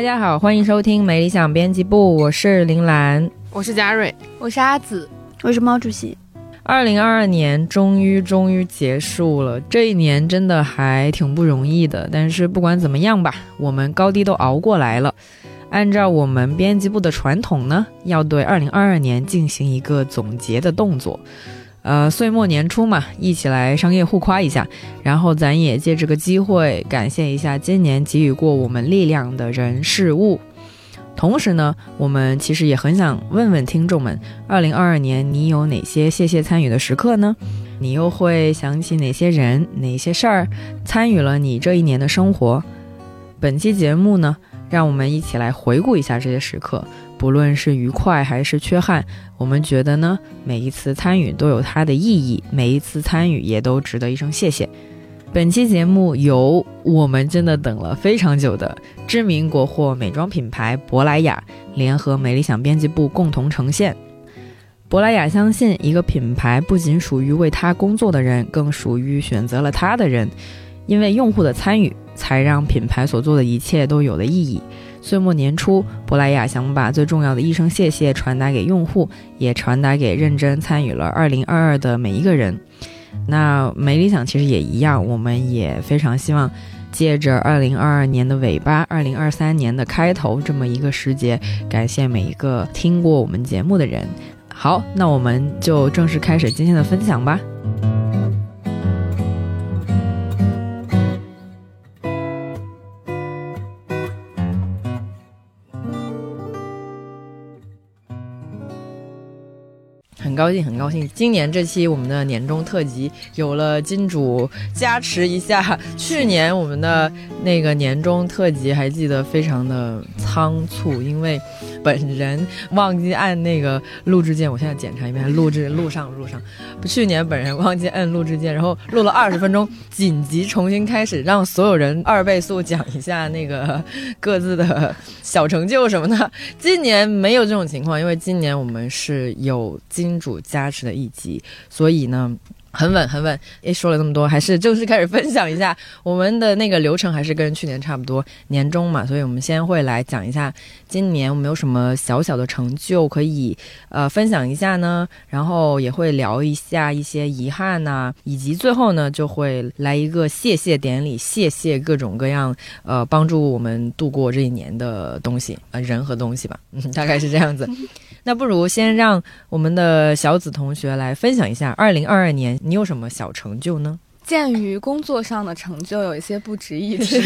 大家好，欢迎收听没理想编辑部，我是林兰，我是嘉瑞，我是阿紫，我是毛主席。二零二二年终于终于结束了，这一年真的还挺不容易的。但是不管怎么样吧，我们高低都熬过来了。按照我们编辑部的传统呢，要对二零二二年进行一个总结的动作。呃，岁末年初嘛，一起来商业互夸一下，然后咱也借这个机会感谢一下今年给予过我们力量的人事物。同时呢，我们其实也很想问问听众们，二零二二年你有哪些谢谢参与的时刻呢？你又会想起哪些人、哪些事儿参与了你这一年的生活？本期节目呢，让我们一起来回顾一下这些时刻。不论是愉快还是缺憾，我们觉得呢，每一次参与都有它的意义，每一次参与也都值得一声谢谢。本期节目由我们真的等了非常久的知名国货美妆品牌珀莱雅联合美理想编辑部共同呈现。珀莱雅相信，一个品牌不仅属于为他工作的人，更属于选择了他的人，因为用户的参与，才让品牌所做的一切都有了意义。岁末年初，珀莱雅想把最重要的一声谢谢传达给用户，也传达给认真参与了2022的每一个人。那没理想其实也一样，我们也非常希望借着2022年的尾巴，2023年的开头这么一个时节，感谢每一个听过我们节目的人。好，那我们就正式开始今天的分享吧。高兴，很高兴，今年这期我们的年终特辑有了金主加持一下。去年我们的那个年终特辑还记得非常的仓促，因为本人忘记按那个录制键。我现在检查一遍，录制录上录上。去年本人忘记按录制键，然后录了二十分钟，紧急重新开始，让所有人二倍速讲一下那个各自的小成就什么的。今年没有这种情况，因为今年我们是有金。金主加持的一集，所以呢。很稳，很稳。诶，说了这么多，还是正式开始分享一下我们的那个流程，还是跟去年差不多。年终嘛，所以我们先会来讲一下今年我们有什么小小的成就可以呃分享一下呢？然后也会聊一下一些遗憾呐，以及最后呢就会来一个谢谢典礼，谢谢各种各样呃帮助我们度过这一年的东西呃人和东西吧，嗯，大概是这样子。那不如先让我们的小紫同学来分享一下二零二二年。你有什么小成就呢？鉴于工作上的成就有一些不值一提，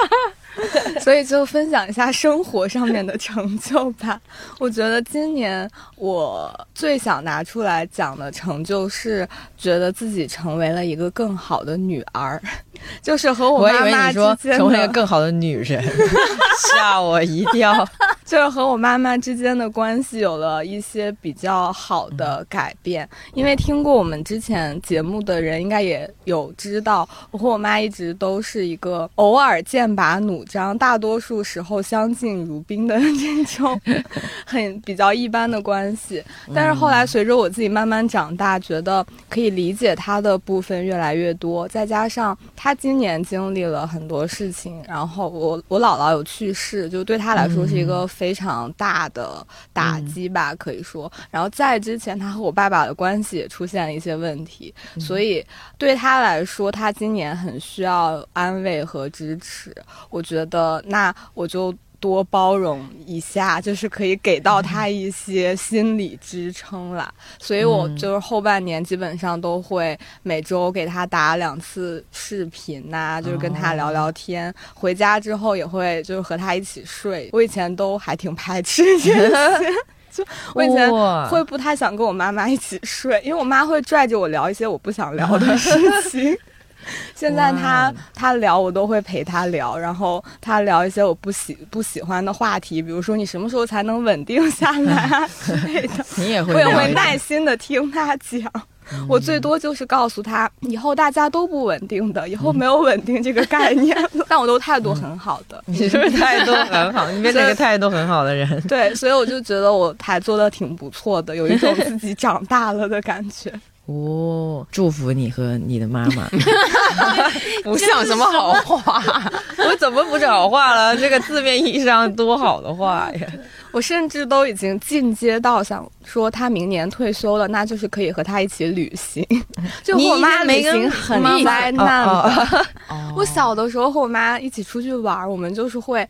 所以就分享一下生活上面的成就吧。我觉得今年我最想拿出来讲的成就，是觉得自己成为了一个更好的女儿。就是和我妈妈之间成为一个更好的女人，吓我一跳。就是和我妈妈之间的关系有了一些比较好的改变。因为听过我们之前节目的人，应该也有知道，我和我妈一直都是一个偶尔剑拔弩张，大多数时候相敬如宾的这种很比较一般的关系。但是后来随着我自己慢慢长大，觉得可以理解她的部分越来越多，再加上她。他今年经历了很多事情，然后我我姥姥有去世，就对他来说是一个非常大的打击吧，可以说。然后在之前，他和我爸爸的关系也出现了一些问题，所以对他来说，他今年很需要安慰和支持。我觉得，那我就。多包容一下，就是可以给到他一些心理支撑啦。所以我就是后半年基本上都会每周给他打两次视频呐，就是跟他聊聊天。回家之后也会就是和他一起睡。我以前都还挺排斥这些，就我以前会不太想跟我妈妈一起睡，因为我妈会拽着我聊一些我不想聊的事情。现在他他聊我都会陪他聊，然后他聊一些我不喜不喜欢的话题，比如说你什么时候才能稳定下来 之类的。你也会，我也会耐心的听他讲。我最多就是告诉他，以后大家都不稳定的，以后没有稳定这个概念。但我都态度很好的，你是不是态度很好？你变成一个态度很好的人。对，所以我就觉得我还做的挺不错的，有一种自己长大了的感觉。哦，祝福你和你的妈妈。不像什么好话，我怎么不是好话了？这个字面意义上多好的话呀！我甚至都已经进阶到想说，他明年退休了，那就是可以和他一起旅行。就和我妈旅行很灾难的。我小的时候和我妈一起出去玩，我们就是会。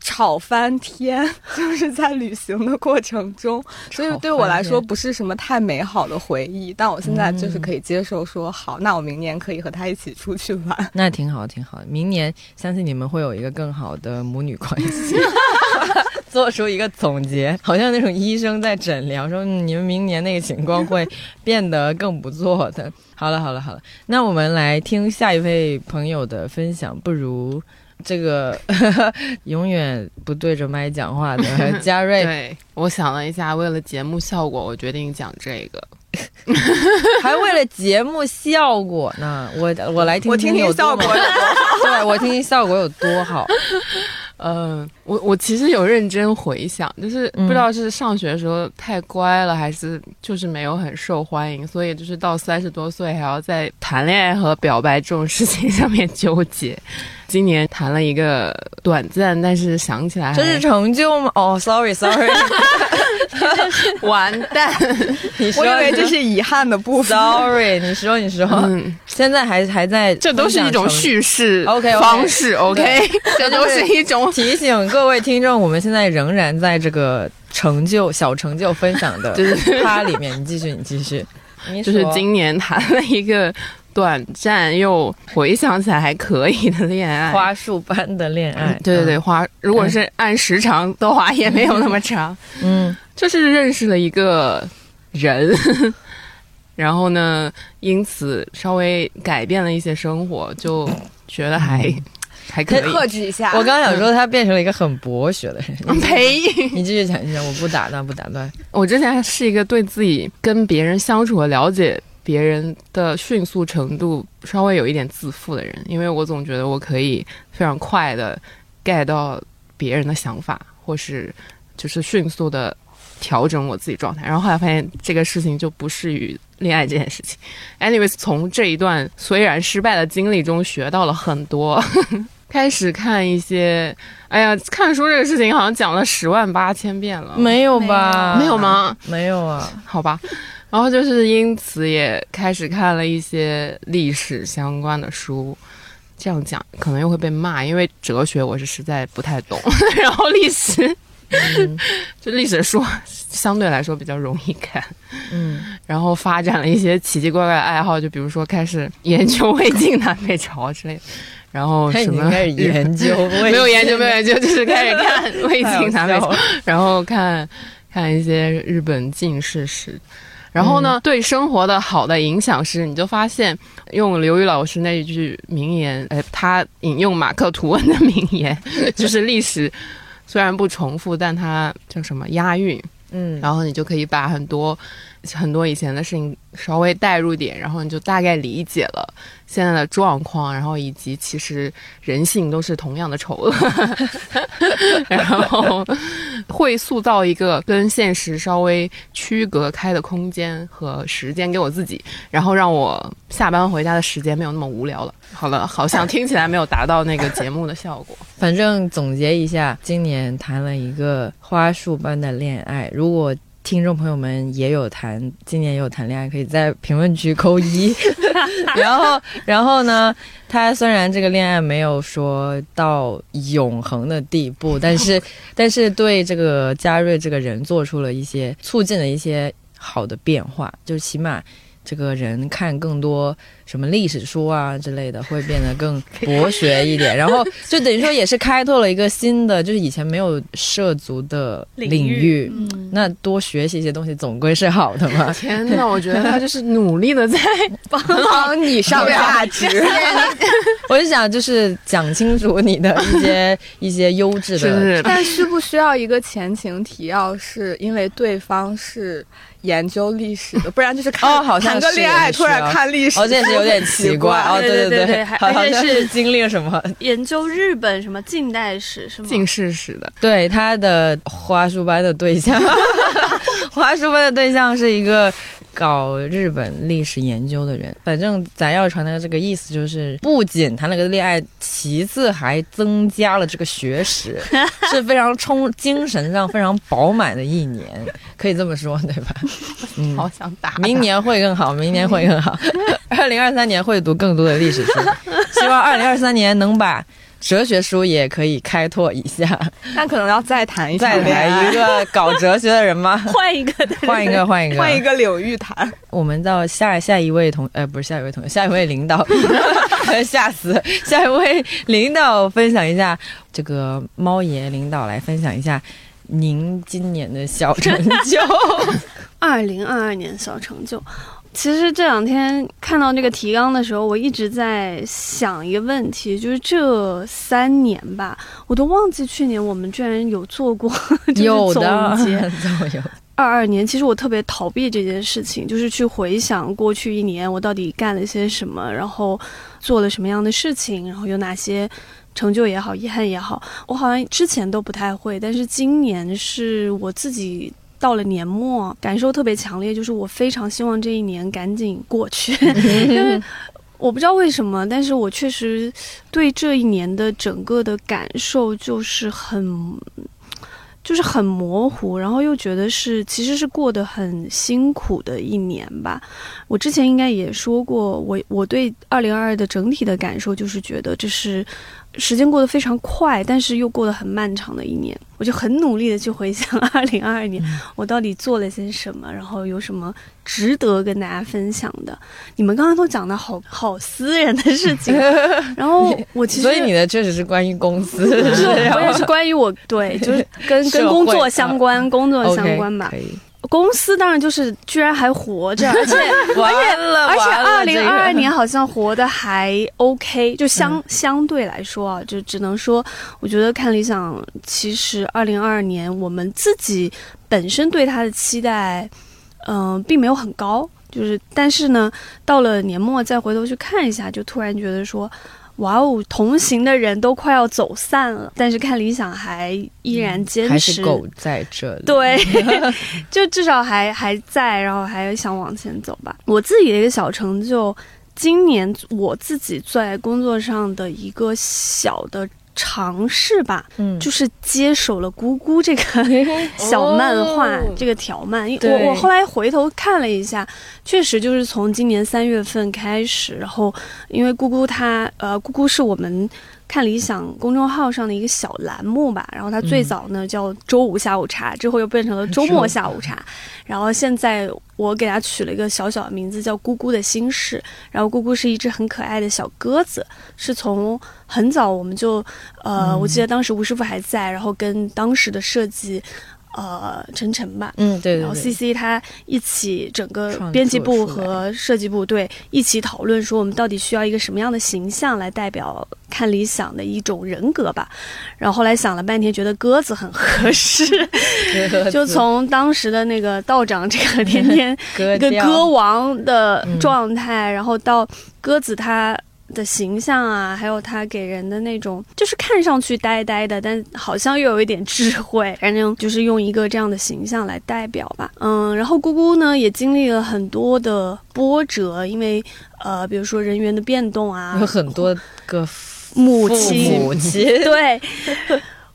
吵翻天，就是在旅行的过程中，所以对我来说不是什么太美好的回忆。但我现在就是可以接受，说好，那我明年可以和他一起出去玩，那挺好，挺好。明年相信你们会有一个更好的母女关系，做出一个总结，好像那种医生在诊疗，说你们明年那个情况会变得更不错的。好了，好了，好了，那我们来听下一位朋友的分享，不如。这个 永远不对着麦讲话的 嘉瑞，对我想了一下，为了节目效果，我决定讲这个，还为了节目效果呢。我我来听，我听听效果，对我听听效果有多好。嗯，我我其实有认真回想，就是不知道是上学的时候太乖了，还是就是没有很受欢迎，所以就是到三十多岁还要在谈恋爱和表白这种事情 上面纠结。今年谈了一个短暂，但是想起来这是成就吗？哦，sorry，sorry，完蛋，你说，我以为这是遗憾的部分。Sorry，你说，你说，现在还还在，这都是一种叙事，OK 方式，OK，这都是一种提醒各位听众，我们现在仍然在这个成就小成就分享的 趴里面。你继续，你继续，就是今年谈了一个。短暂又回想起来还可以的恋爱，花束般的恋爱。对对对，花如果是按时长的话，也没有那么长。嗯，就是认识了一个人，然后呢，因此稍微改变了一些生活，就觉得还还可以。克制一下，我刚想说他变成了一个很博学的人。呸！你继续讲一下，我不打断，不打断。我之前是一个对自己跟别人相处和了解。别人的迅速程度稍微有一点自负的人，因为我总觉得我可以非常快的 get 到别人的想法，或是就是迅速的调整我自己状态。然后后来发现这个事情就不适于恋爱这件事情。anyways，从这一段虽然失败的经历中学到了很多，开始看一些，哎呀，看书这个事情好像讲了十万八千遍了，没有吧？没有吗？没有啊？好吧。然后就是因此也开始看了一些历史相关的书，这样讲可能又会被骂，因为哲学我是实在不太懂。然后历史，就历史书相对来说比较容易看。嗯，然后发展了一些奇奇怪怪的爱好，就比如说开始研究魏晋南北朝之类的。然后什么开始研究？没有研究，没有研究，就是开始 看魏晋南北朝，然后看看一些日本近世史。然后呢，对生活的好的影响是，你就发现用刘宇老师那一句名言，哎，他引用马克吐温的名言，就是历史虽然不重复，但它叫什么押韵，嗯，然后你就可以把很多很多以前的事情稍微带入点，然后你就大概理解了。现在的状况，然后以及其实人性都是同样的丑恶，然后会塑造一个跟现实稍微区隔开的空间和时间给我自己，然后让我下班回家的时间没有那么无聊了。好了，好像听起来没有达到那个节目的效果。反正总结一下，今年谈了一个花束般的恋爱。如果听众朋友们也有谈，今年也有谈恋爱，可以在评论区扣一。然后，然后呢？他虽然这个恋爱没有说到永恒的地步，但是，但是对这个嘉瑞这个人做出了一些促进了一些好的变化，就起码。这个人看更多什么历史书啊之类的，会变得更 博学一点，然后 就等于说也是开拓了一个新的，就是以前没有涉足的领域。那多学习一些东西，总归是好的嘛。天哪，我觉得他就是努力的在帮你上价值。我就想，就是讲清楚你的一些一些优质的，但需不需要一个前情提要？是因为对方是。研究历史的，不然就是看谈个恋爱，突然看历史，哦，这也是有点奇怪哦。对对对对，而且是经历了什么？研究日本什么近代史是吗？近世史的。对，他的花束般的对象，花束般的对象是一个搞日本历史研究的人，反正咱要传达这个意思就是，不仅谈了个恋爱，其次还增加了这个学识，是非常充精神上非常饱满的一年，可以这么说，对吧？嗯，好想打。明年会更好，明年会更好。二零二三年会读更多的历史书，希望二零二三年能把。哲学书也可以开拓一下，那可能要再谈一再来一个搞哲学的人吗？换一个，换一个，换一个，换一个柳玉谈。我们到下下一位同，呃，不是下一位同学，下一位领导，吓死！下一位领导分享一下，这个猫爷领导来分享一下您今年的小成就。二零二二年小成就。其实这两天看到这个提纲的时候，我一直在想一个问题，就是这三年吧，我都忘记去年我们居然有做过 有总结。有二二年，其实我特别逃避这件事情，就是去回想过去一年我到底干了些什么，然后做了什么样的事情，然后有哪些成就也好，遗憾也好，我好像之前都不太会，但是今年是我自己。到了年末，感受特别强烈，就是我非常希望这一年赶紧过去，因为我不知道为什么，但是我确实对这一年的整个的感受就是很，就是很模糊，然后又觉得是其实是过得很辛苦的一年吧。我之前应该也说过，我我对二零二二的整体的感受就是觉得这是。时间过得非常快，但是又过得很漫长的一年，我就很努力的去回想 二零二二年我到底做了些什么，然后有什么值得跟大家分享的。你们刚刚都讲的好好私人的事情，然后我其实所以你的确实是关于公司，我也是关于我对，就是跟 跟工作相关，工作相关吧。公司当然就是居然还活着，而且而且而且二零二二年好像活的还 OK，就相相对来说啊，就只能说，我觉得看理想，其实二零二二年我们自己本身对它的期待，嗯，并没有很高，就是但是呢，到了年末再回头去看一下，就突然觉得说。哇哦，同行的人都快要走散了，但是看理想还依然坚持，还是狗在这里。对，就至少还还在，然后还想往前走吧。我自己的一个小成就，今年我自己在工作上的一个小的。尝试吧，嗯，就是接手了姑姑这个 小漫画这个条漫，我我后来回头看了一下，确实就是从今年三月份开始，然后因为姑姑她呃，姑姑是我们。看理想公众号上的一个小栏目吧，然后它最早呢叫周五下午茶，之后又变成了周末下午茶，然后现在我给它取了一个小小的名字叫“姑姑的心事”，然后姑姑是一只很可爱的小鸽子，是从很早我们就呃，我记得当时吴师傅还在，然后跟当时的设计。呃，晨晨吧，嗯，对，然后 C C 他一起整个编辑部和设计部对一起讨论说，我们到底需要一个什么样的形象来代表看理想的一种人格吧。然后后来想了半天，觉得鸽子很合适，就从当时的那个道长这个天天 一个歌王的状态，然后到鸽子他。的形象啊，还有他给人的那种，就是看上去呆呆的，但好像又有一点智慧，反正就是用一个这样的形象来代表吧。嗯，然后姑姑呢也经历了很多的波折，因为呃，比如说人员的变动啊，有很多个母亲，母 亲对，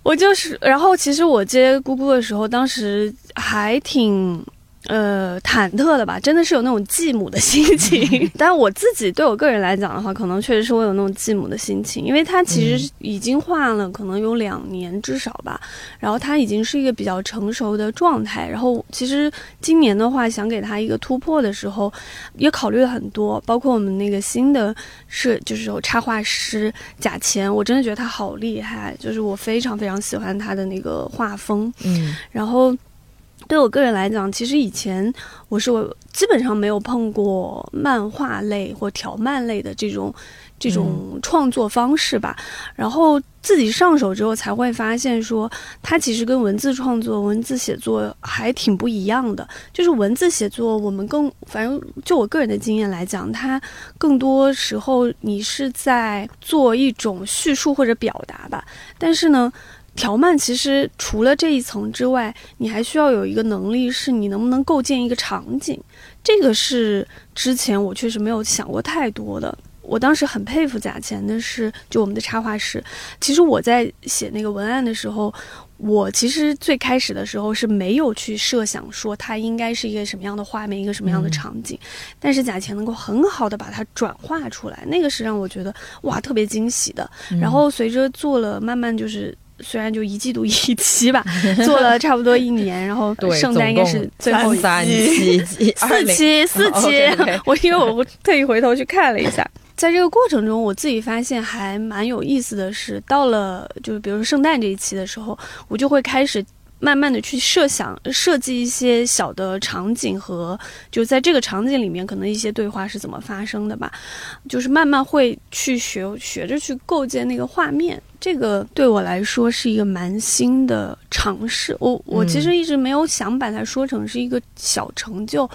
我就是，然后其实我接姑姑的时候，当时还挺。呃，忐忑的吧，真的是有那种继母的心情。但我自己对我个人来讲的话，可能确实是我有那种继母的心情，因为他其实已经画了，可能有两年至少吧。然后他已经是一个比较成熟的状态。然后其实今年的话，想给他一个突破的时候，也考虑了很多，包括我们那个新的设，就是有插画师贾钱，我真的觉得他好厉害，就是我非常非常喜欢他的那个画风。嗯，然后。对我个人来讲，其实以前我是我基本上没有碰过漫画类或条漫类的这种这种创作方式吧。然后自己上手之后，才会发现说，它其实跟文字创作、文字写作还挺不一样的。就是文字写作，我们更反正就我个人的经验来讲，它更多时候你是在做一种叙述或者表达吧。但是呢。条漫其实除了这一层之外，你还需要有一个能力，是你能不能构建一个场景。这个是之前我确实没有想过太多的。我当时很佩服贾钱的是，就我们的插画师。其实我在写那个文案的时候，我其实最开始的时候是没有去设想说它应该是一个什么样的画面，一个什么样的场景。但是贾钱能够很好的把它转化出来，那个是让我觉得哇特别惊喜的。然后随着做了，慢慢就是虽然就一季度一期吧，做了差不多一年，然后 圣诞应该是最后三 期、四期、四期。我因为我特意回头去看了一下。在这个过程中，我自己发现还蛮有意思的是，到了就是比如说圣诞这一期的时候，我就会开始慢慢的去设想、设计一些小的场景和就在这个场景里面可能一些对话是怎么发生的吧，就是慢慢会去学学着去构建那个画面。这个对我来说是一个蛮新的尝试。我我其实一直没有想把它说成是一个小成就，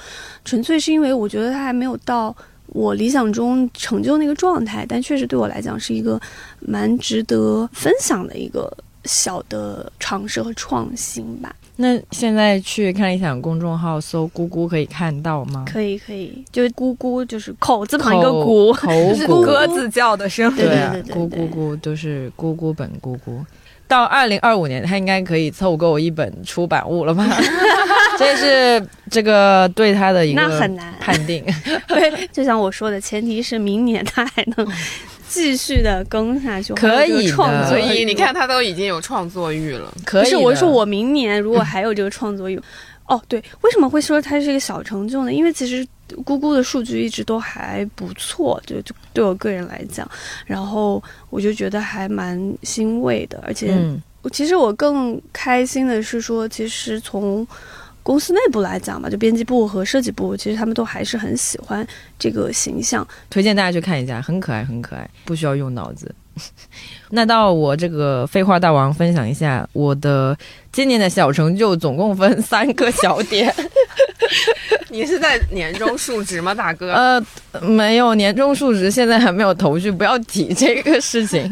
纯粹是因为我觉得它还没有到。我理想中成就那个状态，但确实对我来讲是一个蛮值得分享的一个小的尝试和创新吧。那现在去看理想公众号搜“咕咕”可以看到吗？可以，可以，就“咕咕”就是口字旁一个“咕”，口 鸽子叫的声。对对对，咕咕咕都是咕咕本咕咕。到二零二五年，他应该可以凑够一本出版物了吧？这是这个对他的一个那很难判定。对，就像我说的，前提是明年他还能继续的更下去，可以的。所以你看，他都已经有创作欲了。可是，我说我明年如果还有这个创作欲，哦，对，为什么会说它是一个小成就呢？因为其实咕咕的数据一直都还不错，就就对我个人来讲，然后我就觉得还蛮欣慰的。而且，我其实我更开心的是说，其实从公司内部来讲吧，就编辑部和设计部，其实他们都还是很喜欢这个形象，推荐大家去看一下，很可爱，很可爱，不需要用脑子。那到我这个废话大王分享一下我的今年的小成就，总共分三个小点。你是在年终述职吗，大哥？呃，没有年终述职，现在还没有头绪，不要提这个事情。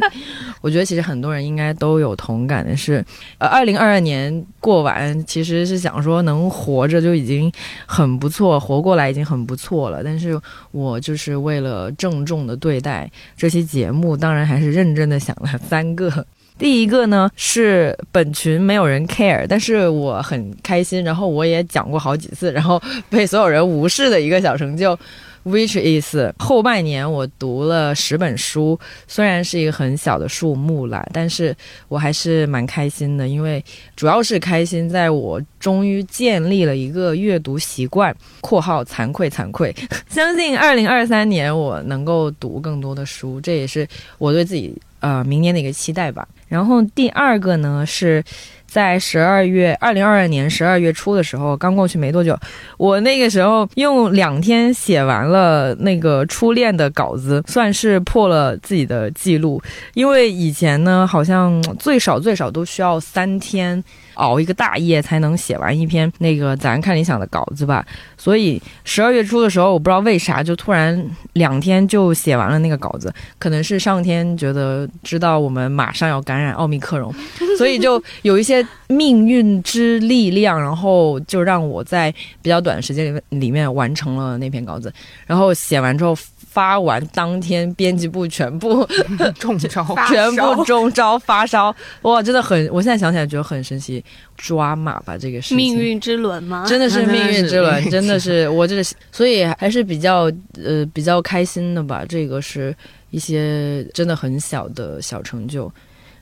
我觉得其实很多人应该都有同感的是，呃，二零二二年过完，其实是想说能活着就已经很不错，活过来已经很不错了。但是我就是为了郑重的对待这期节目，当然还是认真的想了三个。第一个呢是本群没有人 care，但是我很开心，然后我也讲过好几次，然后被所有人无视的一个小成就。Which is 后半年我读了十本书，虽然是一个很小的数目啦，但是我还是蛮开心的，因为主要是开心在我终于建立了一个阅读习惯。（括号惭愧惭愧）相信二零二三年我能够读更多的书，这也是我对自己呃明年的一个期待吧。然后第二个呢是。在十二月二零二二年十二月初的时候，刚过去没多久，我那个时候用两天写完了那个初恋的稿子，算是破了自己的记录。因为以前呢，好像最少最少都需要三天。熬一个大夜才能写完一篇那个咱看理想的稿子吧，所以十二月初的时候，我不知道为啥就突然两天就写完了那个稿子，可能是上天觉得知道我们马上要感染奥密克戎，所以就有一些命运之力量，然后就让我在比较短的时间里面里面完成了那篇稿子，然后写完之后。发完当天，编辑部全部 中招，全部中招发烧，哇，真的很，我现在想起来觉得很神奇，抓马吧这个事情，命运之轮吗？真的是命运之轮，真的是我这个，所以还是比较呃比较开心的吧，这个是一些真的很小的小成就。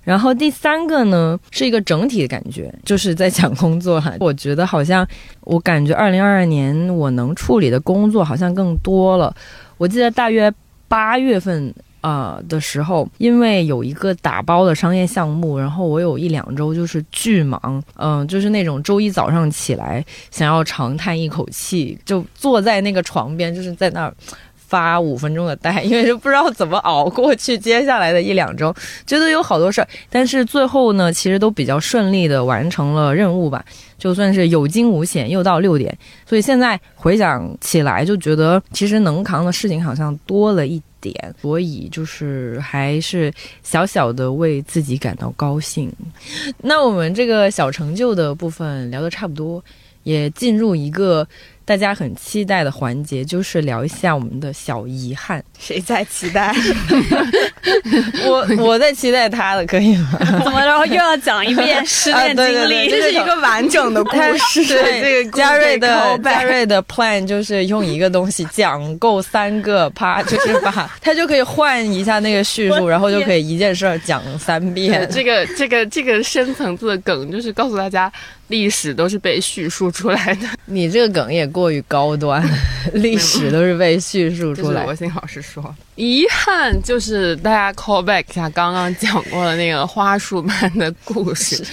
然后第三个呢，是一个整体的感觉，就是在讲工作哈，我觉得好像我感觉二零二二年我能处理的工作好像更多了。我记得大约八月份呃的时候，因为有一个打包的商业项目，然后我有一两周就是巨忙，嗯，就是那种周一早上起来想要长叹一口气，就坐在那个床边，就是在那儿发五分钟的呆，因为就不知道怎么熬过去接下来的一两周，觉得有好多事儿，但是最后呢，其实都比较顺利的完成了任务吧。就算是有惊无险，又到六点，所以现在回想起来，就觉得其实能扛的事情好像多了一点，所以就是还是小小的为自己感到高兴。那我们这个小成就的部分聊得差不多，也进入一个。大家很期待的环节就是聊一下我们的小遗憾。谁在期待？我我在期待他的，可以吗？怎么着又要讲一遍失恋经历？这是一个完整的故事。对，这个 嘉瑞的嘉瑞的 plan 就是用一个东西讲够三个趴，就是把他就可以换一下那个叙述，然后就可以一件事儿讲三遍。这个这个这个深层次的梗就是告诉大家。历史都是被叙述出来的，你这个梗也过于高端。历史都是被叙述出来。罗星老师说，遗憾就是大家 call back 一下刚刚讲过的那个花束般的故事。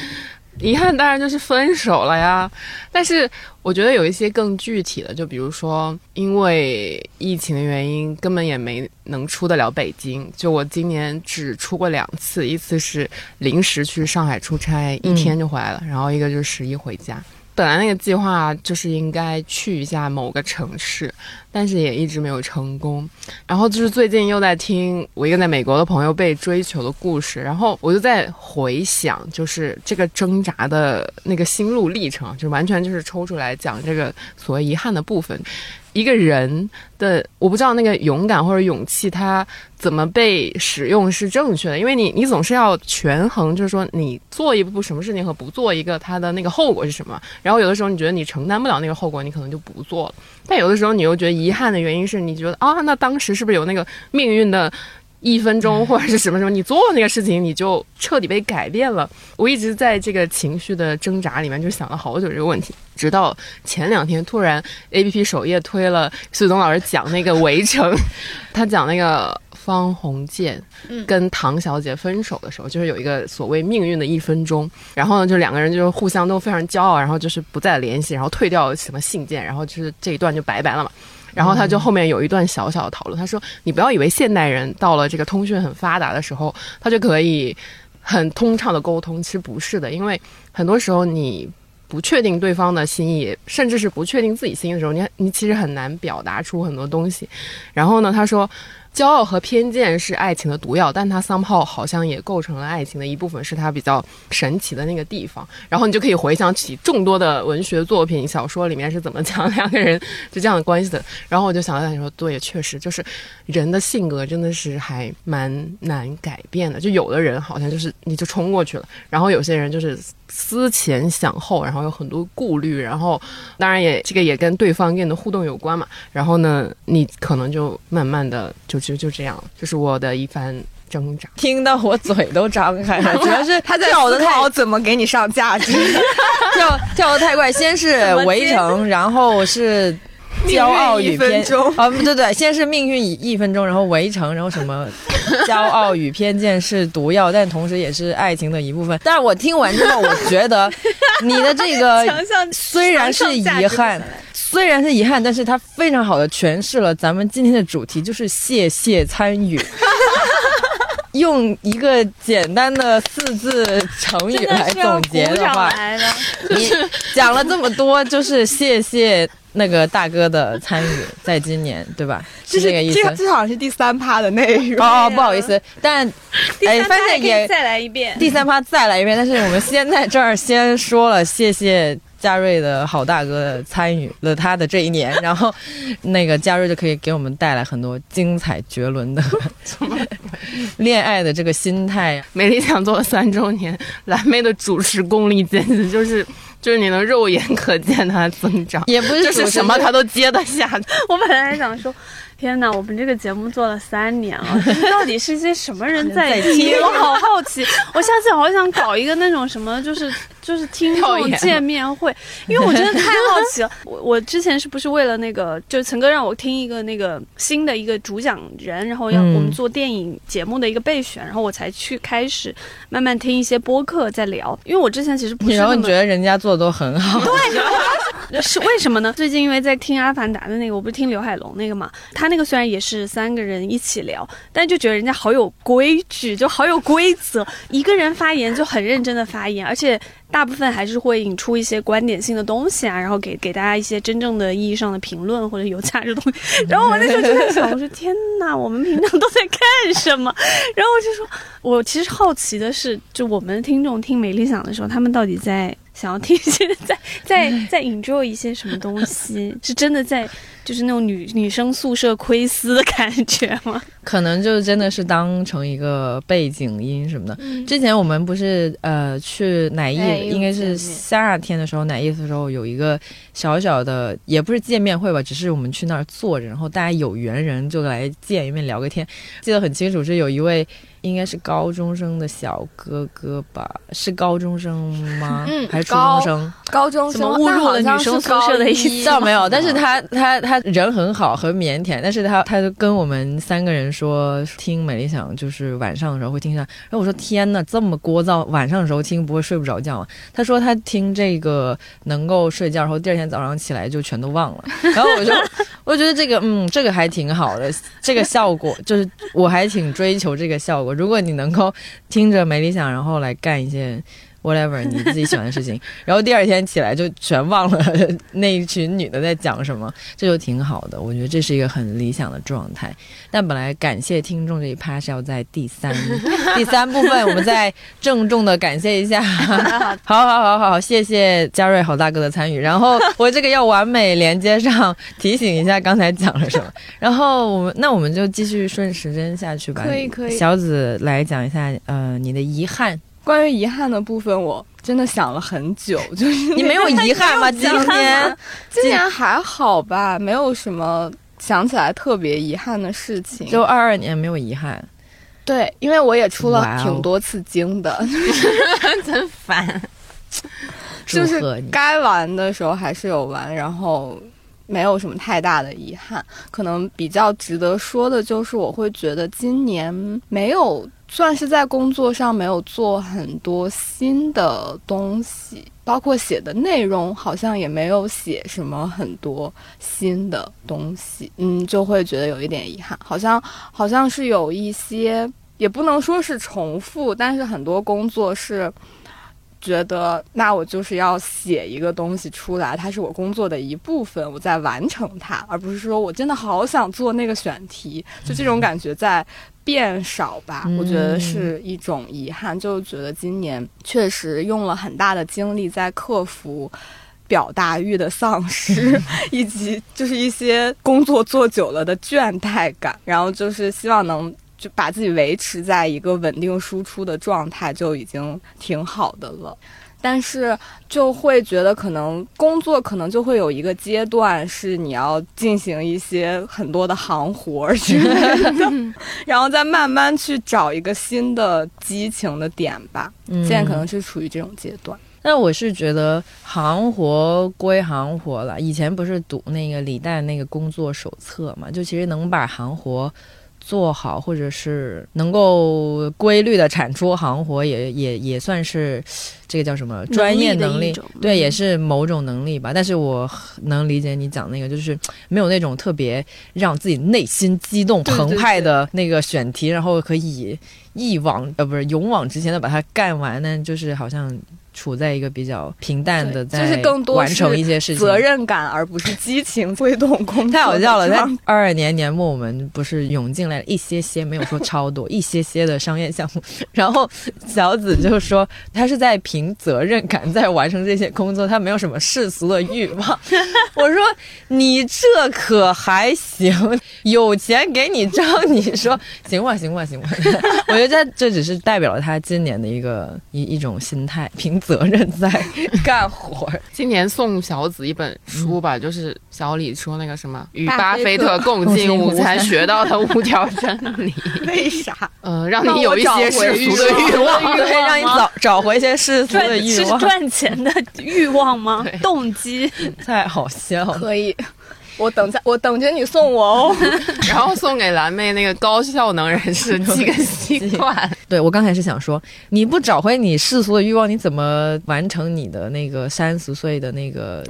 遗憾当然就是分手了呀，但是我觉得有一些更具体的，就比如说因为疫情的原因，根本也没能出得了北京。就我今年只出过两次，一次是临时去上海出差，一天就回来了，然后一个就是十一回家。本来那个计划就是应该去一下某个城市，但是也一直没有成功。然后就是最近又在听我一个在美国的朋友被追求的故事，然后我就在回想，就是这个挣扎的那个心路历程，就完全就是抽出来讲这个所谓遗憾的部分。一个人的，我不知道那个勇敢或者勇气，他怎么被使用是正确的，因为你你总是要权衡，就是说你做一步什么事情和不做一个，它的那个后果是什么。然后有的时候你觉得你承担不了那个后果，你可能就不做了。但有的时候你又觉得遗憾的原因是你觉得啊，那当时是不是有那个命运的？一分钟或者是什么什么，你做那个事情，你就彻底被改变了。我一直在这个情绪的挣扎里面，就想了好久这个问题。直到前两天，突然 A P P 首页推了苏东老师讲那个《围城》，他讲那个方鸿渐跟唐小姐分手的时候，就是有一个所谓命运的一分钟。然后呢，就两个人就是互相都非常骄傲，然后就是不再联系，然后退掉什么信件，然后就是这一段就拜拜了嘛。然后他就后面有一段小小的讨论，他说：“你不要以为现代人到了这个通讯很发达的时候，他就可以很通畅的沟通，其实不是的，因为很多时候你不确定对方的心意，甚至是不确定自己心意的时候，你你其实很难表达出很多东西。然后呢，他说。”骄傲和偏见是爱情的毒药，但它桑炮好像也构成了爱情的一部分，是它比较神奇的那个地方。然后你就可以回想起众多的文学作品、小说里面是怎么讲两个人就这样的关系的。然后我就想到说，对，确实就是人的性格真的是还蛮难改变的。就有的人好像就是你就冲过去了，然后有些人就是思前想后，然后有很多顾虑，然后当然也这个也跟对方跟你的互动有关嘛。然后呢，你可能就慢慢的就。就就这样，就是我的一番挣扎。听得我嘴都张开了，主要是他在跳的太怎么给你上价值，跳跳的太快。先是围城，然后是骄傲与偏啊，不 对对，先是命运一分钟，然后围城，然后什么 骄傲与偏见是毒药，但同时也是爱情的一部分。但是我听完之后，我觉得你的这个 虽然是遗憾。虽然是遗憾，但是它非常好的诠释了咱们今天的主题，就是谢谢参与。用一个简单的四字成语来总结的话，你讲了这么多，就是谢谢那个大哥的参与，在今年，对吧？是这个意思。这这好像是第三趴的内容。哦，不好意思，但哎，发现也再来一遍。第三趴再来一遍，但是我们先在这儿先说了谢谢。嘉瑞的好大哥参与了他的这一年，然后那个嘉瑞就可以给我们带来很多精彩绝伦的恋爱的这个心态。美丽讲座三周年，蓝妹的主持功力简直就是就是你能肉眼可见它增长，也不是就是什么他都接得下。我本来还想说。天哪，我们这个节目做了三年了，到底是些什么人在听？我好好奇，我下次好想搞一个那种什么，就是就是听众见面会，因为我真的太好奇了。我我之前是不是为了那个，就是陈哥让我听一个那个新的一个主讲人，然后要我们做电影节目的一个备选，然后我才去开始慢慢听一些播客在聊。因为我之前其实不是，然后你觉得人家做的都很好，对，是为什么呢？最近因为在听《阿凡达》的那个，我不是听刘海龙那个嘛，他那个虽然也是三个人一起聊，但就觉得人家好有规矩，就好有规则，一个人发言就很认真的发言，而且。大部分还是会引出一些观点性的东西啊，然后给给大家一些真正的意义上的评论或者有价值的东西。然后我那时候就在想，我说天哪，我们平常都在干什么？然后我就说，我其实好奇的是，就我们听众听美丽想的时候，他们到底在想要听一些，在在在 enjoy 一些什么东西？是真的在。就是那种女女生宿舍窥私的感觉吗？可能就真的是当成一个背景音什么的。之前我们不是呃去奶艺，应该是夏天的时候奶艺的时候有一个小小的，也不是见面会吧，只是我们去那儿坐着，然后大家有缘人就来见一面聊个天。记得很清楚，是有一位。应该是高中生的小哥哥吧？是高中生吗？嗯，还是初中生？高中生误入了女生宿舍的意思？倒 没有，但是他他他人很好，很腼腆。但是他他就跟我们三个人说，听美丽想就是晚上的时候会听下。然后我说天呐，这么聒噪，晚上的时候听不会睡不着觉吗？他说他听这个能够睡觉，然后第二天早上起来就全都忘了。然后我就 我觉得这个嗯，这个还挺好的，这个效果就是我还挺追求这个效果。如果你能够听着没理想，然后来干一件。Whatever 你自己喜欢的事情，然后第二天起来就全忘了 那一群女的在讲什么，这就挺好的。我觉得这是一个很理想的状态。但本来感谢听众这一趴是要在第三第三部分，我们再郑重的感谢一下。好好好好，谢谢嘉瑞好大哥的参与。然后我这个要完美连接上，提醒一下刚才讲了什么。然后我们那我们就继续顺时针下去吧。可以可以。小紫来讲一下，呃，你的遗憾。关于遗憾的部分，我真的想了很久，就是你没有遗憾吗？今年今年还好吧，没有什么想起来特别遗憾的事情。就二二年没有遗憾，对，因为我也出了挺多次经的，真烦。就是该玩的时候还是有玩，然后没有什么太大的遗憾。可能比较值得说的就是，我会觉得今年没有。算是在工作上没有做很多新的东西，包括写的内容好像也没有写什么很多新的东西，嗯，就会觉得有一点遗憾，好像好像是有一些，也不能说是重复，但是很多工作是觉得那我就是要写一个东西出来，它是我工作的一部分，我在完成它，而不是说我真的好想做那个选题，就这种感觉在。变少吧，我觉得是一种遗憾。就觉得今年确实用了很大的精力在克服表达欲的丧失，以及就是一些工作做久了的倦怠感。然后就是希望能就把自己维持在一个稳定输出的状态，就已经挺好的了。但是就会觉得，可能工作可能就会有一个阶段是你要进行一些很多的行活之类的，然后再慢慢去找一个新的激情的点吧。现在可能是处于这种阶段。那我是觉得行活归行活了，以前不是读那个李诞那个工作手册嘛，就其实能把行活。做好，或者是能够规律的产出行活，也也也算是这个叫什么专业能力？对，也是某种能力吧。但是我能理解你讲那个，就是没有那种特别让自己内心激动澎湃的那个选题，然后可以一往呃不是勇往直前的把它干完呢，就是好像。处在一个比较平淡的，在完成一些事情，责任感而不是激情 推动工作。太好笑了！在二二年年末，我们不是涌进来了一些些，没有说超多，一些些的商业项目。然后小紫就说，他是在凭责任感在完成这些工作，他没有什么世俗的欲望。我说你这可还行，有钱给你挣，你说行吧，行吧，行吧。我觉得这这只是代表了他今年的一个一一种心态，凭。责任在 干活。今年送小紫一本书吧，就是小李说那个什么与巴菲特共进午餐学到的五条真理。为啥？呃，让你有一些世俗的欲望，对，让你找找回一些世俗的欲望，是赚钱的欲望吗？动机太好笑了。可以。我等在，我等着你送我哦，然后送给蓝妹那个高效能人士几个习惯。对我刚才是想说，你不找回你世俗的欲望，你怎么完成你的那个三十岁的那个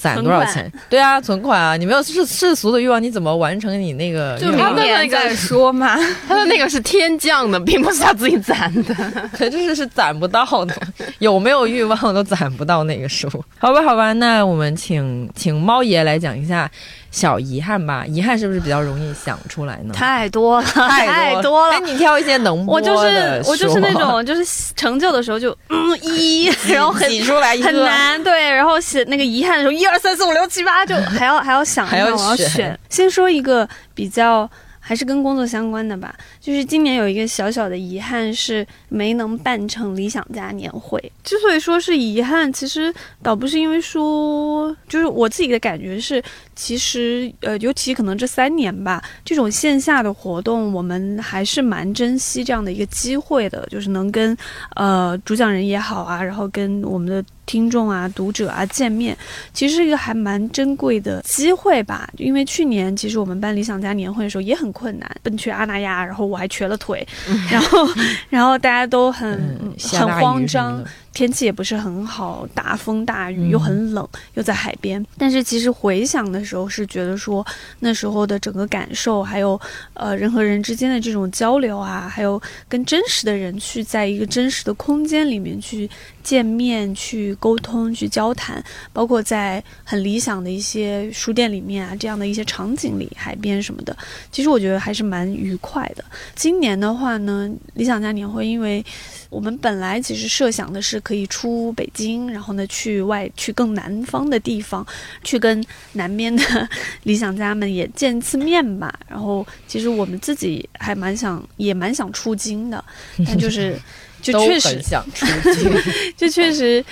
攒多少钱？对啊，存款啊！你没有世世俗的欲望，你怎么完成你那个？就明年再说嘛。他的那个是天降的，并不是他自己攒的，可就是是攒不到的。有没有欲望都攒不到那个数。好吧，好吧，那我们请请猫爷来讲一下。小遗憾吧，遗憾是不是比较容易想出来呢？太多了，太多了。哎，你挑一些能播的。我就是我就是那种，就是成就的时候就 嗯一，然后很挤出来很难对，然后写那个遗憾的时候一二三四五六七八就 还要还要想，还要选。先说一个比较。还是跟工作相关的吧，就是今年有一个小小的遗憾是没能办成理想家年会。之所以说是遗憾，其实倒不是因为说，就是我自己的感觉是，其实呃，尤其可能这三年吧，这种线下的活动，我们还是蛮珍惜这样的一个机会的，就是能跟呃主讲人也好啊，然后跟我们的。听众啊，读者啊，见面其实是一个还蛮珍贵的机会吧。因为去年其实我们办理想家年会的时候也很困难，奔去阿那亚，然后我还瘸了腿，然后然后大家都很很慌张。天气也不是很好，大风大雨又很冷，又在海边。但是其实回想的时候，是觉得说那时候的整个感受，还有呃人和人之间的这种交流啊，还有跟真实的人去在一个真实的空间里面去见面、去沟通、去交谈，包括在很理想的一些书店里面啊这样的一些场景里，海边什么的，其实我觉得还是蛮愉快的。今年的话呢，理想家年会因为。我们本来其实设想的是可以出北京，然后呢去外去更南方的地方，去跟南边的 理想家们也见一次面吧。然后其实我们自己还蛮想，也蛮想出京的，但就是就确实想出 京，就确实。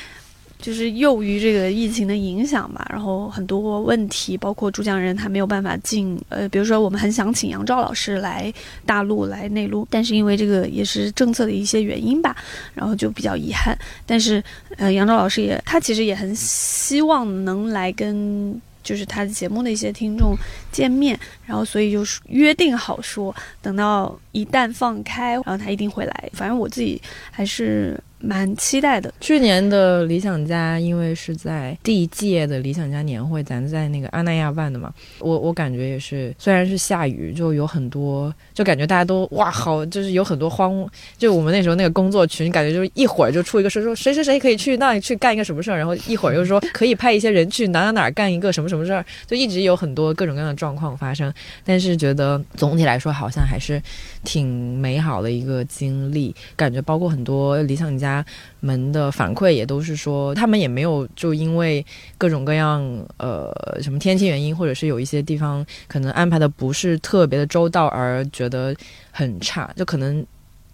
就是由于这个疫情的影响吧，然后很多问题，包括主讲人他没有办法进，呃，比如说我们很想请杨照老师来大陆来内陆，但是因为这个也是政策的一些原因吧，然后就比较遗憾。但是，呃，杨照老师也他其实也很希望能来跟就是他的节目的一些听众见面，然后所以就是约定好说，等到一旦放开，然后他一定会来。反正我自己还是。蛮期待的。去年的理想家，因为是在第一届的理想家年会，咱在那个阿那亚办的嘛，我我感觉也是，虽然是下雨，就有很多，就感觉大家都哇，好，就是有很多慌，就我们那时候那个工作群，感觉就是一会儿就出一个说说谁谁谁可以去那里去干一个什么事儿，然后一会儿又说可以派一些人去哪哪哪干一个什么什么事儿，就一直有很多各种各样的状况发生。但是觉得总体来说，好像还是挺美好的一个经历，感觉包括很多理想家。们的反馈也都是说，他们也没有就因为各种各样呃什么天气原因，或者是有一些地方可能安排的不是特别的周到而觉得很差，就可能。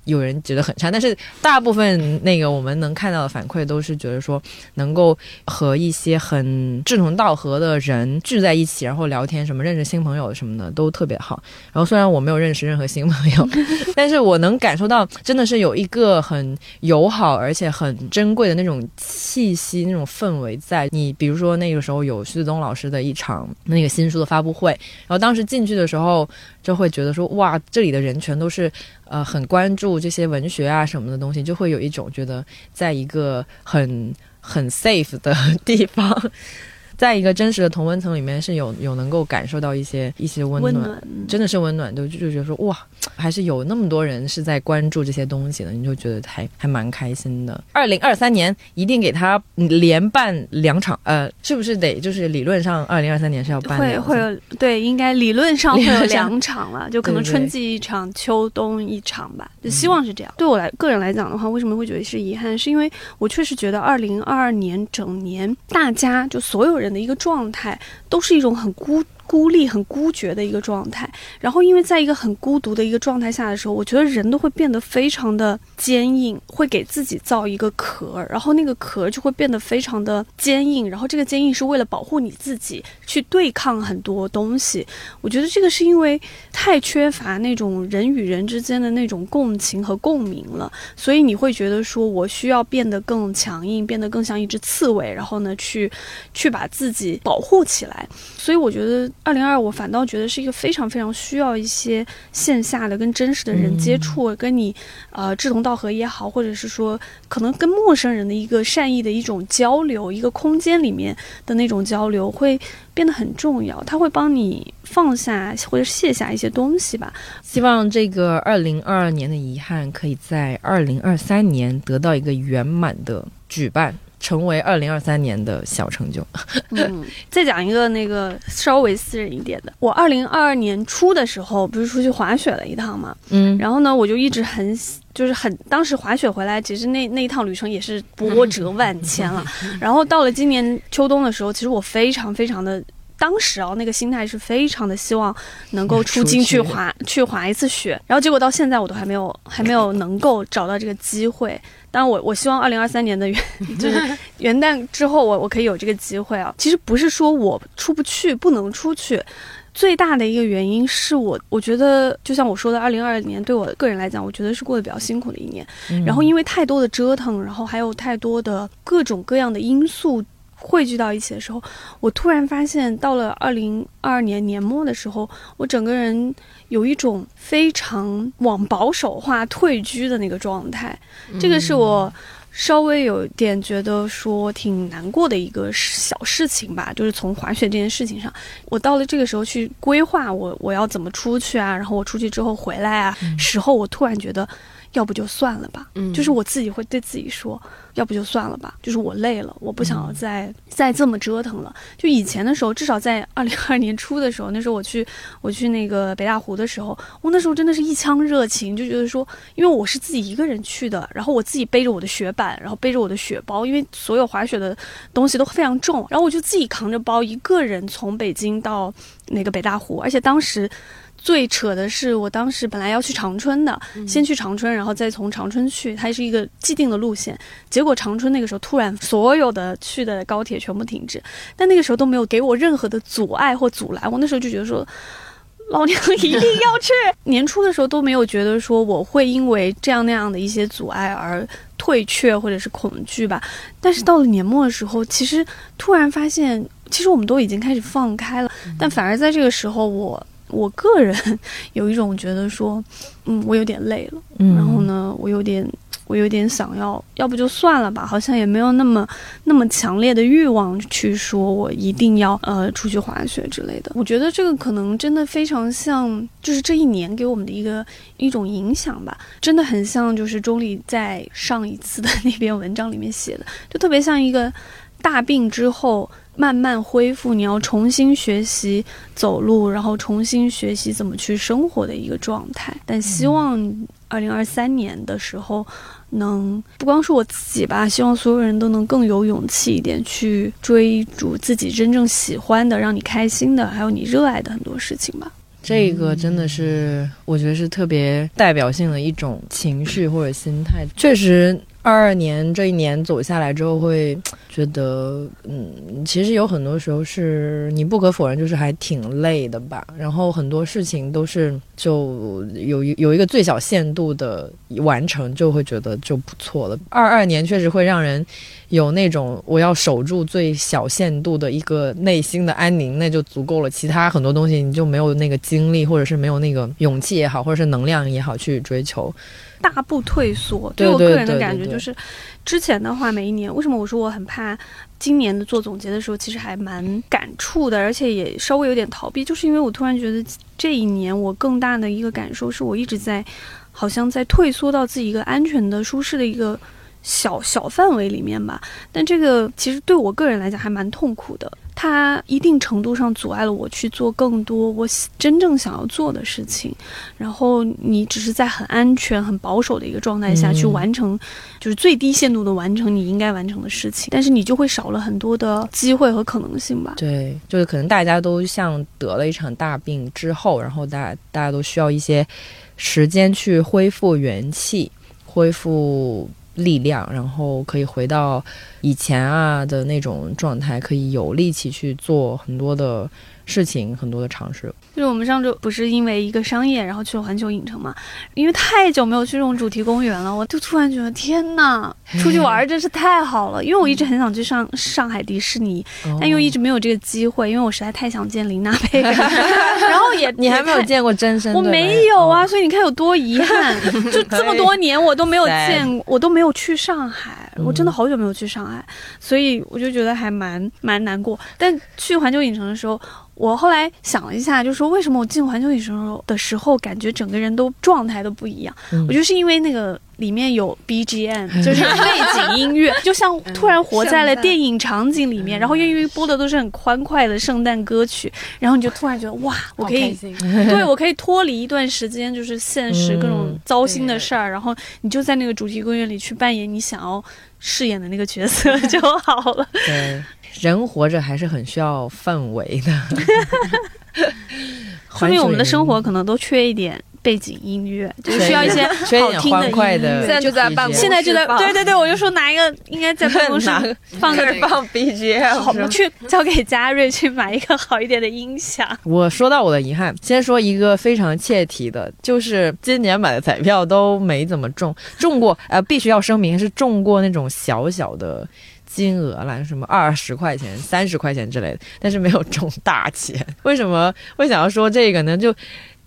有人觉得很差，但是大部分那个我们能看到的反馈都是觉得说，能够和一些很志同道合的人聚在一起，然后聊天什么，认识新朋友什么的都特别好。然后虽然我没有认识任何新朋友，但是我能感受到真的是有一个很友好而且很珍贵的那种气息、那种氛围在。你比如说那个时候有徐子东老师的一场那个新书的发布会，然后当时进去的时候就会觉得说，哇，这里的人全都是。呃，很关注这些文学啊什么的东西，就会有一种觉得在一个很很 safe 的地方。在一个真实的同温层里面，是有有能够感受到一些一些温暖，真的是温暖，就就觉得说哇，还是有那么多人是在关注这些东西的，你就觉得还还蛮开心的。二零二三年一定给他连办两场，呃，是不是得就是理论上二零二三年是要办？会会有对，应该理论上会有两场了，就可能春季一场，秋冬一场吧，就希望是这样。对我来个人来讲的话，为什么会觉得是遗憾？是因为我确实觉得二零二二年整年大家就所有人。人的一个状态，都是一种很孤。孤立、很孤绝的一个状态，然后因为在一个很孤独的一个状态下的时候，我觉得人都会变得非常的坚硬，会给自己造一个壳，然后那个壳就会变得非常的坚硬，然后这个坚硬是为了保护你自己，去对抗很多东西。我觉得这个是因为太缺乏那种人与人之间的那种共情和共鸣了，所以你会觉得说我需要变得更强硬，变得更像一只刺猬，然后呢，去去把自己保护起来。来。所以我觉得二零二，我反倒觉得是一个非常非常需要一些线下的跟真实的人接触，跟你呃志同道合也好，或者是说可能跟陌生人的一个善意的一种交流，一个空间里面的那种交流会变得很重要。它会帮你放下或者卸下一些东西吧。希望这个二零二二年的遗憾可以在二零二三年得到一个圆满的举办。成为二零二三年的小成就。嗯，再讲一个那个稍微私人一点的，我二零二二年初的时候不是出去滑雪了一趟嘛，嗯，然后呢，我就一直很就是很，当时滑雪回来，其实那那一趟旅程也是波折万千了。然后到了今年秋冬的时候，其实我非常非常的，当时啊那个心态是非常的希望能够出京去滑去滑一次雪，然后结果到现在我都还没有还没有能够找到这个机会。当然，我我希望二零二三年的元 就是元旦之后，我我可以有这个机会啊。其实不是说我出不去，不能出去，最大的一个原因是我我觉得，就像我说的，二零二二年对我个人来讲，我觉得是过得比较辛苦的一年。然后因为太多的折腾，然后还有太多的各种各样的因素。汇聚到一起的时候，我突然发现，到了二零二二年年末的时候，我整个人有一种非常往保守化退居的那个状态。这个是我稍微有点觉得说挺难过的一个小事情吧，就是从滑雪这件事情上，我到了这个时候去规划我我要怎么出去啊，然后我出去之后回来啊，时候我突然觉得。要不就算了吧，就是我自己会对自己说，要不就算了吧，就是我累了，我不想要再再这么折腾了。就以前的时候，至少在二零二年初的时候，那时候我去我去那个北大湖的时候，我那时候真的是一腔热情，就觉得说，因为我是自己一个人去的，然后我自己背着我的雪板，然后背着我的雪包，因为所有滑雪的东西都非常重，然后我就自己扛着包，一个人从北京到那个北大湖，而且当时。最扯的是，我当时本来要去长春的，先去长春，然后再从长春去，它是一个既定的路线。结果长春那个时候突然所有的去的高铁全部停止，但那个时候都没有给我任何的阻碍或阻拦。我那时候就觉得说，老娘一定要去。年初的时候都没有觉得说我会因为这样那样的一些阻碍而退却或者是恐惧吧。但是到了年末的时候，其实突然发现，其实我们都已经开始放开了，但反而在这个时候我。我个人 有一种觉得说，嗯，我有点累了，然后呢，我有点，我有点想要，要不就算了吧，好像也没有那么那么强烈的欲望去说我一定要呃出去滑雪之类的。我觉得这个可能真的非常像，就是这一年给我们的一个一种影响吧，真的很像，就是钟离在上一次的 那篇文章里面写的，就特别像一个大病之后。慢慢恢复，你要重新学习走路，然后重新学习怎么去生活的一个状态。但希望二零二三年的时候，能不光是我自己吧，希望所有人都能更有勇气一点，去追逐自己真正喜欢的、让你开心的，还有你热爱的很多事情吧。这个真的是，我觉得是特别代表性的一种情绪或者心态。确实，二二年这一年走下来之后，会 觉得，嗯，其实有很多时候是你不可否认，就是还挺累的吧。然后很多事情都是就有有一个最小限度的完成，就会觉得就不错了。二二年确实会让人。有那种我要守住最小限度的一个内心的安宁，那就足够了。其他很多东西你就没有那个精力，或者是没有那个勇气也好，或者是能量也好去追求。大步退缩，对我个人的感觉就是，之前的话每一年，为什么我说我很怕今年的做总结的时候，其实还蛮感触的，而且也稍微有点逃避，就是因为我突然觉得这一年我更大的一个感受是我一直在，好像在退缩到自己一个安全的、舒适的一个。小小范围里面吧，但这个其实对我个人来讲还蛮痛苦的。它一定程度上阻碍了我去做更多我真正想要做的事情。然后你只是在很安全、很保守的一个状态下去完成，就是最低限度的完成你应该完成的事情，但是你就会少了很多的机会和可能性吧？对，就是可能大家都像得了一场大病之后，然后大家大家都需要一些时间去恢复元气，恢复。力量，然后可以回到以前啊的那种状态，可以有力气去做很多的事情，很多的尝试。就是我们上周不是因为一个商业，然后去了环球影城嘛？因为太久没有去这种主题公园了，我就突然觉得天呐，出去玩真是太好了。因为我一直很想去上上海迪士尼，但又一直没有这个机会，因为我实在太想见林娜贝尔。然后也你还没有见过真身，我没有啊，所以你看有多遗憾，就这么多年我都没有见，我都没有去上海，我真的好久没有去上海，所以我就觉得还蛮蛮难过。但去环球影城的时候。我后来想了一下，就说为什么我进环球影城的时候，感觉整个人都状态都不一样。我觉得是因为那个里面有 BGM，就是背景音乐，就像突然活在了电影场景里面。然后因为播的都是很欢快的圣诞歌曲，然后你就突然觉得哇，我可以，对我可以脱离一段时间，就是现实各种糟心的事儿，然后你就在那个主题公园里去扮演你想要饰演的那个角色就好了。对。人活着还是很需要氛围的，说明我们的生活可能都缺一点背景音乐，就需要一些 好听的。现在就在办公，现在就在对对对，我就说拿一个应该在办公室放个放 BGM，好，去交给嘉瑞去买一个好一点的音响。我说到我的遗憾，先说一个非常切题的，就是今年买的彩票都没怎么中，中过呃，必须要声明是中过那种小小的。金额了，什么二十块钱、三十块钱之类的，但是没有中大钱。为什么会想要说这个呢？就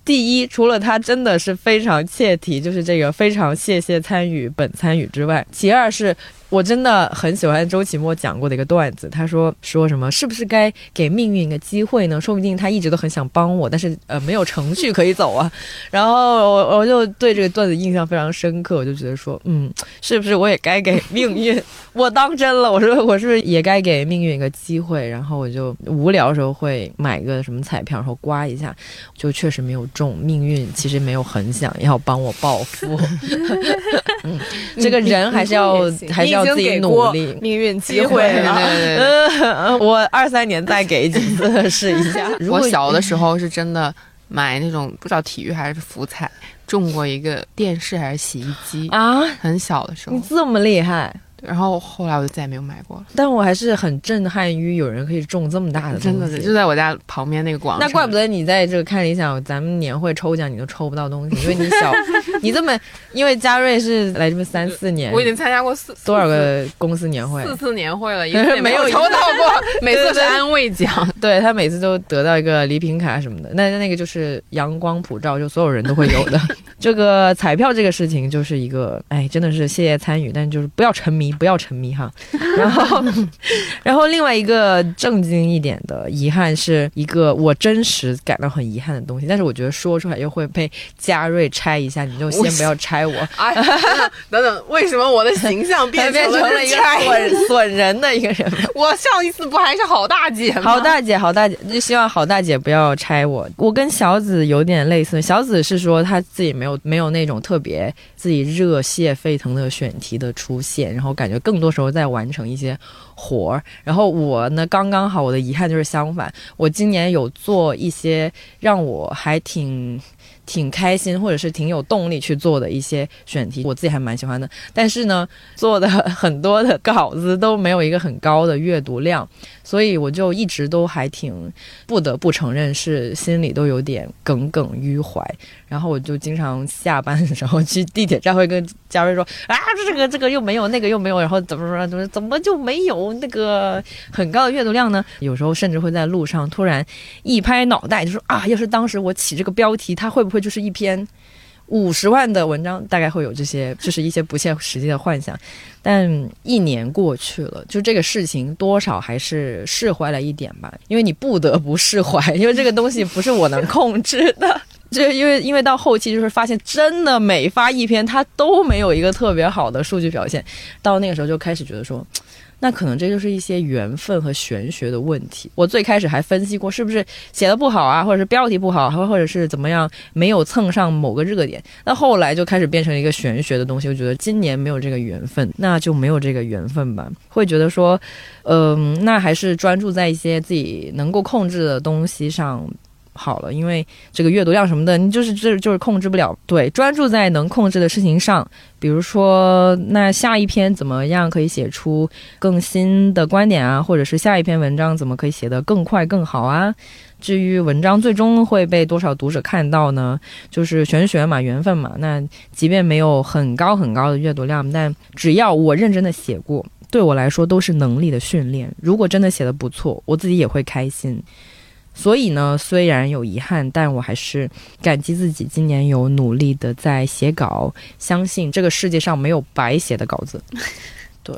第一，除了他真的是非常切题，就是这个非常谢谢参与本参与之外，其二是。我真的很喜欢周奇墨讲过的一个段子，他说说什么是不是该给命运一个机会呢？说不定他一直都很想帮我，但是呃没有程序可以走啊。然后我我就对这个段子印象非常深刻，我就觉得说，嗯，是不是我也该给命运？我当真了，我说我是不是也该给命运一个机会？然后我就无聊的时候会买个什么彩票，然后刮一下，就确实没有中。命运其实没有很想要帮我暴富，这个人还是要 还是要。要自己努力，命运机会了。我二三年再给几次 试一下。我小的时候是真的买那种不知道体育还是福彩，中过一个电视还是洗衣机啊。很小的时候，你这么厉害。然后后来我就再也没有买过了，但我还是很震撼于有人可以中这么大的，真的就在我家旁边那个广场。那怪不得你在这个看理想，咱们年会抽奖你都抽不到东西，因为你小，你这么，因为嘉瑞是来这边三四年，我已经参加过四多少个公司年会，四次年会了，一次没有抽到过，每次是安慰奖，对他每次都得到一个礼品卡什么的，那那个就是阳光普照，就所有人都会有的。这个彩票这个事情就是一个，哎，真的是谢谢参与，但就是不要沉迷，不要沉迷哈。然后，然后另外一个正经一点的遗憾是一个我真实感到很遗憾的东西，但是我觉得说出来又会被嘉瑞拆一下，你就先不要拆我。哎，等等，为什么我的形象 变成了一个损损人的一个人？我上一次不还是好大姐吗？好大姐，好大姐，就希望好大姐不要拆我。我跟小紫有点类似，小紫是说她自己没没有那种特别自己热血沸腾的选题的出现，然后感觉更多时候。在完成一些活儿，然后我呢，刚刚好，我的遗憾就是相反，我今年有做一些让我还挺。挺开心，或者是挺有动力去做的一些选题，我自己还蛮喜欢的。但是呢，做的 很多的稿子都没有一个很高的阅读量，所以我就一直都还挺不得不承认是心里都有点耿耿于怀。然后我就经常下班的时候去地铁站会跟嘉瑞说啊，这个这个又没有，那个又没有，然后怎么说怎么怎么就没有那个很高的阅读量呢？有时候甚至会在路上突然一拍脑袋就说啊，要是当时我起这个标题，它会不会？就是一篇五十万的文章，大概会有这些，就是一些不切实际的幻想。但一年过去了，就这个事情多少还是释怀了一点吧。因为你不得不释怀，因为这个东西不是我能控制的。就因为因为到后期就是发现，真的每发一篇，它都没有一个特别好的数据表现。到那个时候就开始觉得说。那可能这就是一些缘分和玄学的问题。我最开始还分析过是不是写的不好啊，或者是标题不好，或或者是怎么样没有蹭上某个热点。那后来就开始变成一个玄学的东西。我觉得今年没有这个缘分，那就没有这个缘分吧。会觉得说，嗯，那还是专注在一些自己能够控制的东西上。好了，因为这个阅读量什么的，你就是这就是控制不了。对，专注在能控制的事情上，比如说那下一篇怎么样可以写出更新的观点啊，或者是下一篇文章怎么可以写得更快更好啊。至于文章最终会被多少读者看到呢？就是玄学嘛，缘分嘛。那即便没有很高很高的阅读量，但只要我认真的写过，对我来说都是能力的训练。如果真的写的不错，我自己也会开心。所以呢，虽然有遗憾，但我还是感激自己今年有努力的在写稿，相信这个世界上没有白写的稿子。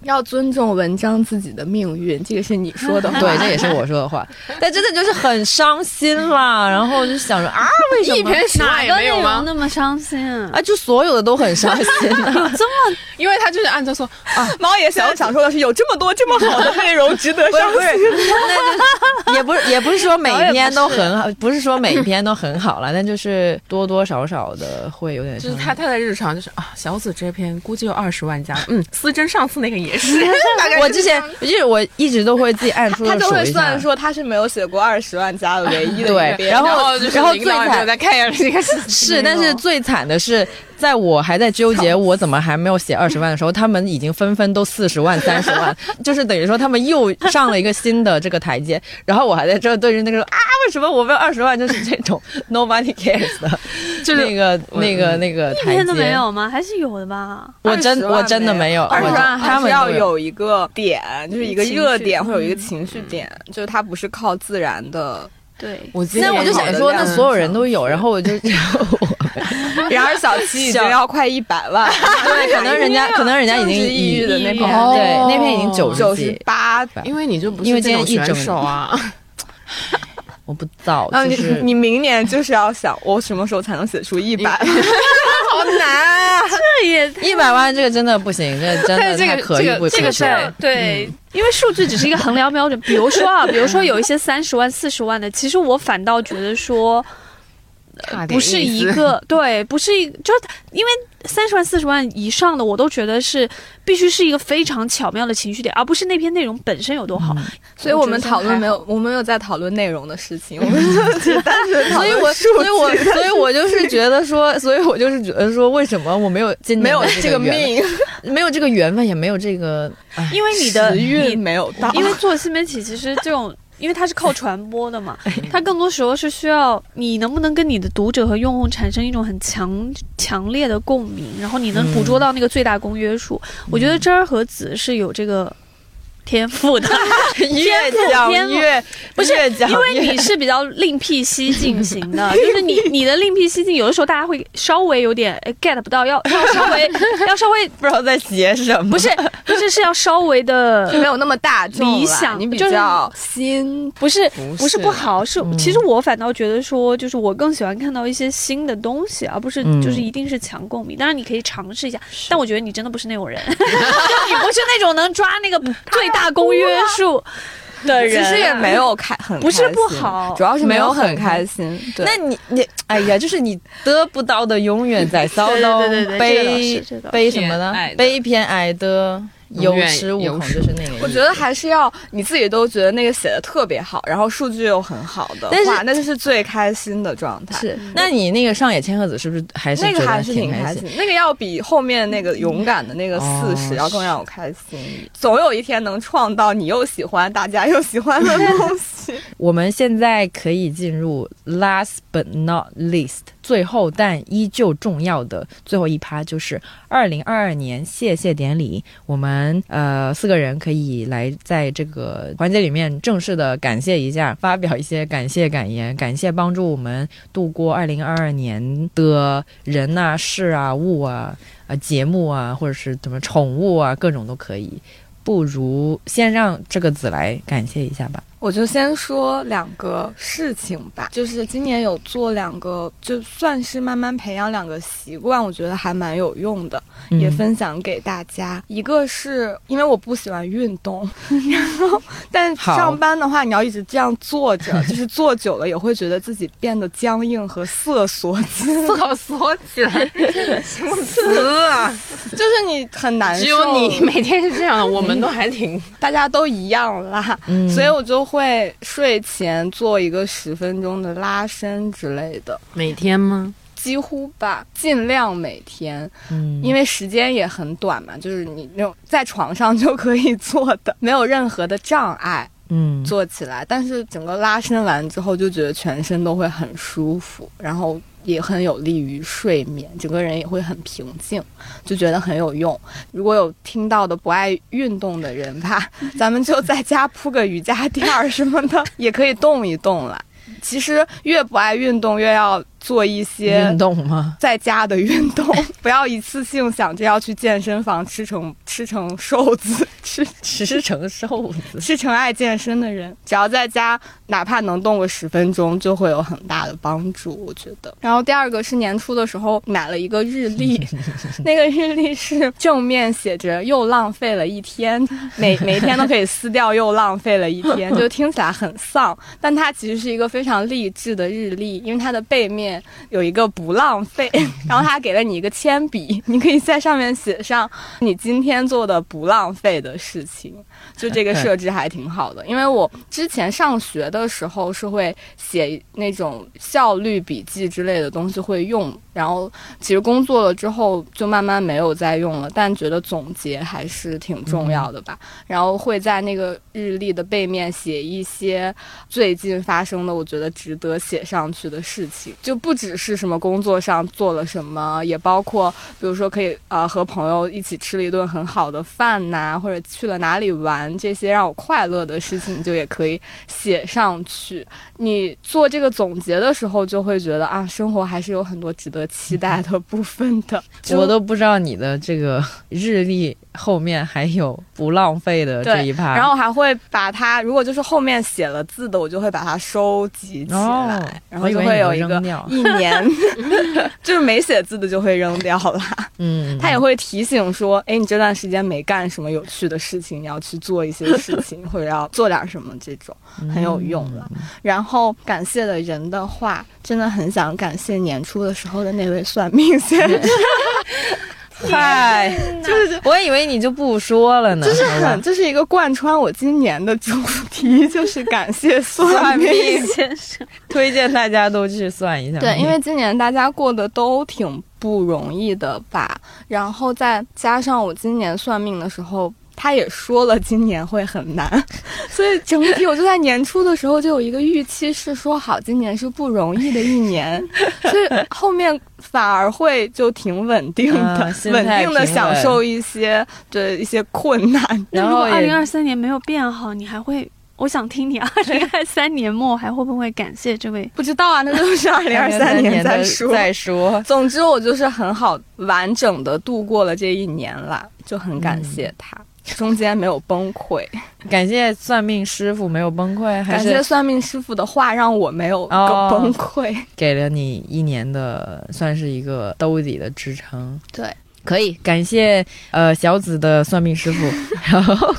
要尊重文章自己的命运，这个是你说的，对，这也是我说的话。但真的就是很伤心啦，然后就想着啊，为什么一篇十万也没有吗？那么伤心啊？就所有的都很伤心，有 这么？因为他就是按照说啊，猫爷想要想说的是有这么多这么好的内容值得伤心，也不是也不是说每一篇都很好，不是说每一篇都很好了，但就是多多少少的会有点。就是他他的日常就是啊，小紫这篇估计有二十万加，嗯，思珍上次那个。也是，我之前就是我一直都会自己按出他都会算说他是没有写过二十万加的唯一的对，然后然后最惨再看一下这个 是，但是最惨的是。在我还在纠结我怎么还没有写二十万的时候，他们已经纷纷都四十万、三十万，就是等于说他们又上了一个新的这个台阶。然后我还在这对着那个说啊，为什么我没有二十万？就是这种 nobody cares 的，就是那个那个那个台阶都没有吗？还是有的吧？我真我真的没有二十万，他们要有一个点，就是一个热点会有一个情绪点，就是它不是靠自然的。对，我那我就想说，那所有人都有，然后我就。然而小七已经要快一百万，对，可能人家可能人家已经抑郁的那篇，对，那篇已经九九十八，因为你就不因为今天一整手啊，我不造，你你明年就是要想我什么时候才能写出一百，好难啊！这也一百万，这个真的不行，这真的太可遇不可求。对，因为数据只是一个衡量标准。比如说啊，比如说有一些三十万、四十万的，其实我反倒觉得说。不是一个对，不是一，就是因为三十万、四十万以上的，我都觉得是必须是一个非常巧妙的情绪点，而不是那篇内容本身有多好。所以我们讨论没有，我们没有在讨论内容的事情，我们就单纯所以我，所以我，所以我就是觉得说，所以我就是觉得说，为什么我没有今没有这个命，没有这个缘分，也没有这个，因为你的运没有到，因为做新媒体，其实这种。因为它是靠传播的嘛，它更多时候是需要你能不能跟你的读者和用户产生一种很强强烈的共鸣，然后你能捕捉到那个最大公约数。我觉得真儿和子是有这个。天赋的，越讲越不是，因为你是比较另辟蹊径型的，就是你你的另辟蹊径，有的时候大家会稍微有点 get 不到，要要稍微要稍微 不知道在写什么，不是不是是要稍微的没有那么大理想，你比较新，不是不是不好，是其实我反倒觉得说，就是我更喜欢看到一些新的东西，而不是就是一定是强共鸣。当然你可以尝试一下，但我觉得你真的不是那种人，你不是那种能抓那个最大。大公约数的人，其实也没有开很不是不好，主要是没有很开心。那你你哎呀，就是你得不到的永远在 骚动，悲悲什么呢？悲偏爱的。有恃无恐就是那个，我觉得还是要你自己都觉得那个写的特别好，然后数据又很好的话，那就是最开心的状态。是，那你那个上野千鹤子是不是还是那个还是挺开心？那个要比后面那个勇敢的那个四十要更让我开心。总有一天能创造你又喜欢大家又喜欢的东西。我们现在可以进入 last but not least 最后但依旧重要的最后一趴，就是二零二二年谢谢典礼。我们。呃四个人可以来在这个环节里面正式的感谢一下，发表一些感谢感言，感谢帮助我们度过二零二二年的人呐、事啊、物啊、啊节目啊，或者是什么宠物啊，各种都可以。不如先让这个子来感谢一下吧。我就先说两个事情吧，就是今年有做两个，就算是慢慢培养两个习惯，我觉得还蛮有用的，也分享给大家。一个是因为我不喜欢运动，然后但上班的话，你要一直这样坐着，就是坐久了也会觉得自己变得僵硬和瑟缩，瑟缩起来，什么词啊？就是你很难受。只有你每天是这样的，我们都还挺，大家都一样啦，所以我就。会睡前做一个十分钟的拉伸之类的，每天吗？几乎吧，尽量每天，嗯，因为时间也很短嘛，就是你那种在床上就可以做的，没有任何的障碍。嗯做起来，但是整个拉伸完之后，就觉得全身都会很舒服，然后也很有利于睡眠，整个人也会很平静，就觉得很有用。如果有听到的不爱运动的人吧，咱们就在家铺个瑜伽垫儿什么的，也可以动一动了。其实越不爱运动，越要做一些运动吗？在家的运动，不要一次性想着要去健身房吃成吃成瘦子，吃吃成瘦子。吃成爱健身的人，只要在家哪怕能动个十分钟，就会有很大的帮助，我觉得。然后第二个是年初的时候买了一个日历，那个日历是正面写着“又浪费了一天”，每每一天都可以撕掉“又浪费了一天”，就听起来很丧，但它其实是一个非常励志的日历，因为它的背面有一个不浪费，然后他给了你一个铅笔，你可以在上面写上你今天做的不浪费的事情。就这个 设置还挺好的，因为我之前上学的时候是会写那种效率笔记之类的东西会用，然后其实工作了之后就慢慢没有再用了，但觉得总结还是挺重要的吧。然后会在那个日历的背面写一些最近发生的我觉得值得写上去的事情，就不只是什么工作上做了什么，也包括比如说可以呃和朋友一起吃了一顿很好的饭呐、或者去了哪里玩，这些让我快乐的事情就也可以写上去。你做这个总结的时候，就会觉得啊，生活还是有很多值得期待的部分的。我都不知道你的这个日历后面还有不浪费的这一趴。然后还会把它，如果就是后面写了字的，我就会把它收集起来，哦然后就会有一个一年，就是没写字的就会扔掉了。嗯，他也会提醒说，哎，你这段时间没干什么有趣的事情，你要去做一些事情，或者要做点什么，这种很有用的。然后感谢的人的话，真的很想感谢年初的时候的那位算命先生，嗨，就是我以为你就不说了呢，就是很，这是一个贯穿我今年的主题，就是感谢算命先生，推荐大家都去算一下。对，因为今年大家过得都挺不容易的吧，然后再加上我今年算命的时候。他也说了，今年会很难，所以整体我就在年初的时候就有一个预期，是说好今年是不容易的一年，所以后面反而会就挺稳定的，稳定的享受一些对一些困难。然后也如果二零二三年没有变好，你还会？我想听你二零二三年末还会不会感谢这位？不知道啊，那都是二零二三年再说。再说。总之，我就是很好完整的度过了这一年啦，就很感谢他，中间没有崩溃。感谢算命师傅没有崩溃，还感谢算命师傅的话让我没有哦崩溃。给了你一年的算是一个兜底的支撑。对，可以感谢呃小紫的算命师傅，然后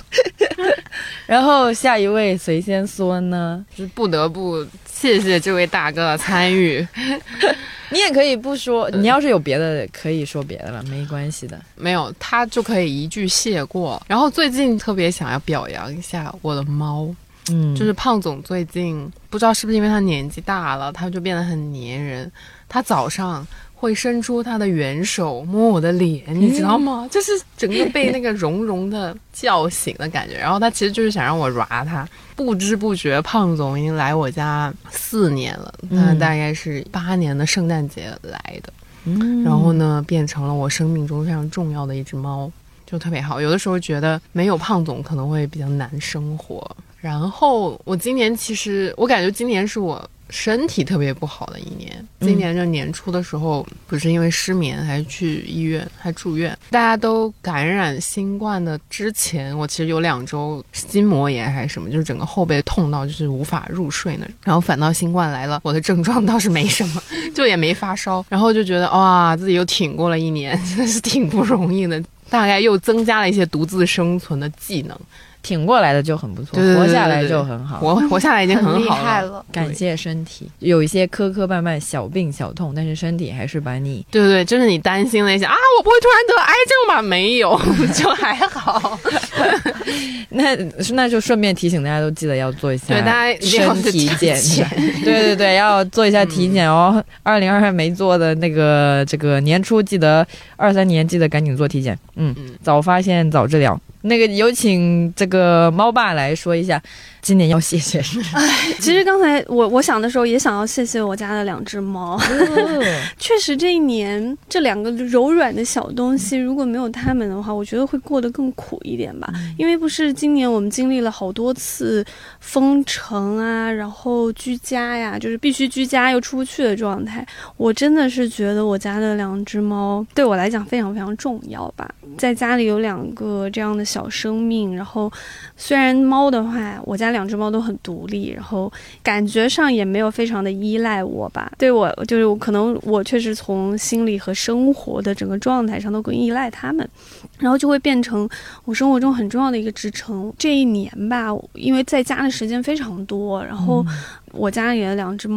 然后下一位随先说呢，是不得不谢谢这位大哥的参与。你也可以不说，你要是有别的可以说别的了，没关系的。没有他就可以一句谢过。然后最近特别想要表扬一下我的猫，嗯，就是胖总最近不知道是不是因为他年纪大了，他就变得很粘人。他早上会伸出他的援手摸我的脸，你知道吗？就是整个被那个绒绒的叫醒的感觉。然后他其实就是想让我抓他。不知不觉，胖总已经来我家四年了，他嗯大概是八年的圣诞节来的。嗯然后呢，变成了我生命中非常重要的一只猫，就特别好。有的时候觉得没有胖总可能会比较难生活。然后我今年其实我感觉今年是我身体特别不好的一年。今年这年初的时候，不是因为失眠还去医院还住院，大家都感染新冠的之前，我其实有两周筋膜炎还是什么，就是整个后背痛到就是无法入睡那种。然后反倒新冠来了，我的症状倒是没什么。就也没发烧，然后就觉得哇，自己又挺过了一年，真的是挺不容易的。大概又增加了一些独自生存的技能，挺过来的就很不错，活下来就很好，活活下来已经很好了。感谢身体，有一些磕磕绊绊、小病小痛，但是身体还是把你，对对对，就是你担心了一下啊，我不会突然得癌症吧？没有，就还好。那那就顺便提醒大家都记得要做一下对大家身体检，对对对，要做一下体检哦。二零二二没做的那个，这个年初记得，二三年记得赶紧做体检。嗯，早发现早治疗。那个有请这个猫爸来说一下。今年要谢谢谁？哎，其实刚才我我想的时候也想要谢谢我家的两只猫。确实，这一年这两个柔软的小东西，如果没有它们的话，我觉得会过得更苦一点吧。因为不是今年我们经历了好多次封城啊，然后居家呀，就是必须居家又出不去的状态。我真的是觉得我家的两只猫对我来讲非常非常重要吧。在家里有两个这样的小生命，然后虽然猫的话，我家。两只猫都很独立，然后感觉上也没有非常的依赖我吧。对我就是可能我确实从心理和生活的整个状态上都更依赖它们，然后就会变成我生活中很重要的一个支撑。这一年吧，因为在家的时间非常多，然后我家里的两只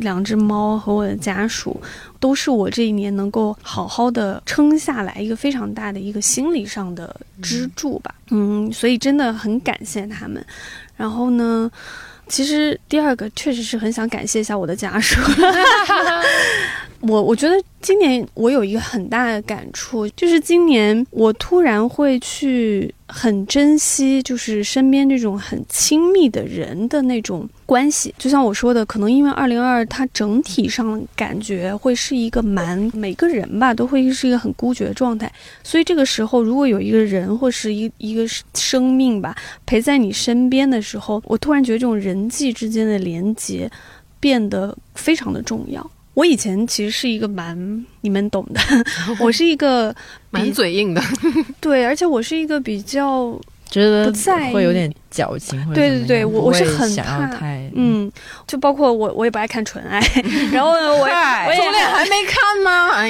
两只猫和我的家属都是我这一年能够好好的撑下来一个非常大的一个心理上的支柱吧。嗯，所以真的很感谢他们。然后呢，其实第二个确实是很想感谢一下我的家属。我我觉得今年我有一个很大的感触，就是今年我突然会去很珍惜，就是身边这种很亲密的人的那种关系。就像我说的，可能因为二零二它整体上感觉会是一个蛮每个人吧，都会是一个很孤绝的状态。所以这个时候，如果有一个人或是一一个生命吧陪在你身边的时候，我突然觉得这种人际之间的连接变得非常的重要。我以前其实是一个蛮你们懂的，我是一个蛮嘴硬的，对，而且我是一一个比较觉得不在会有点矫情，对对对，我我是很怕，嗯，就包括我我也不爱看纯爱，然后呢，我我也还没看吗？哎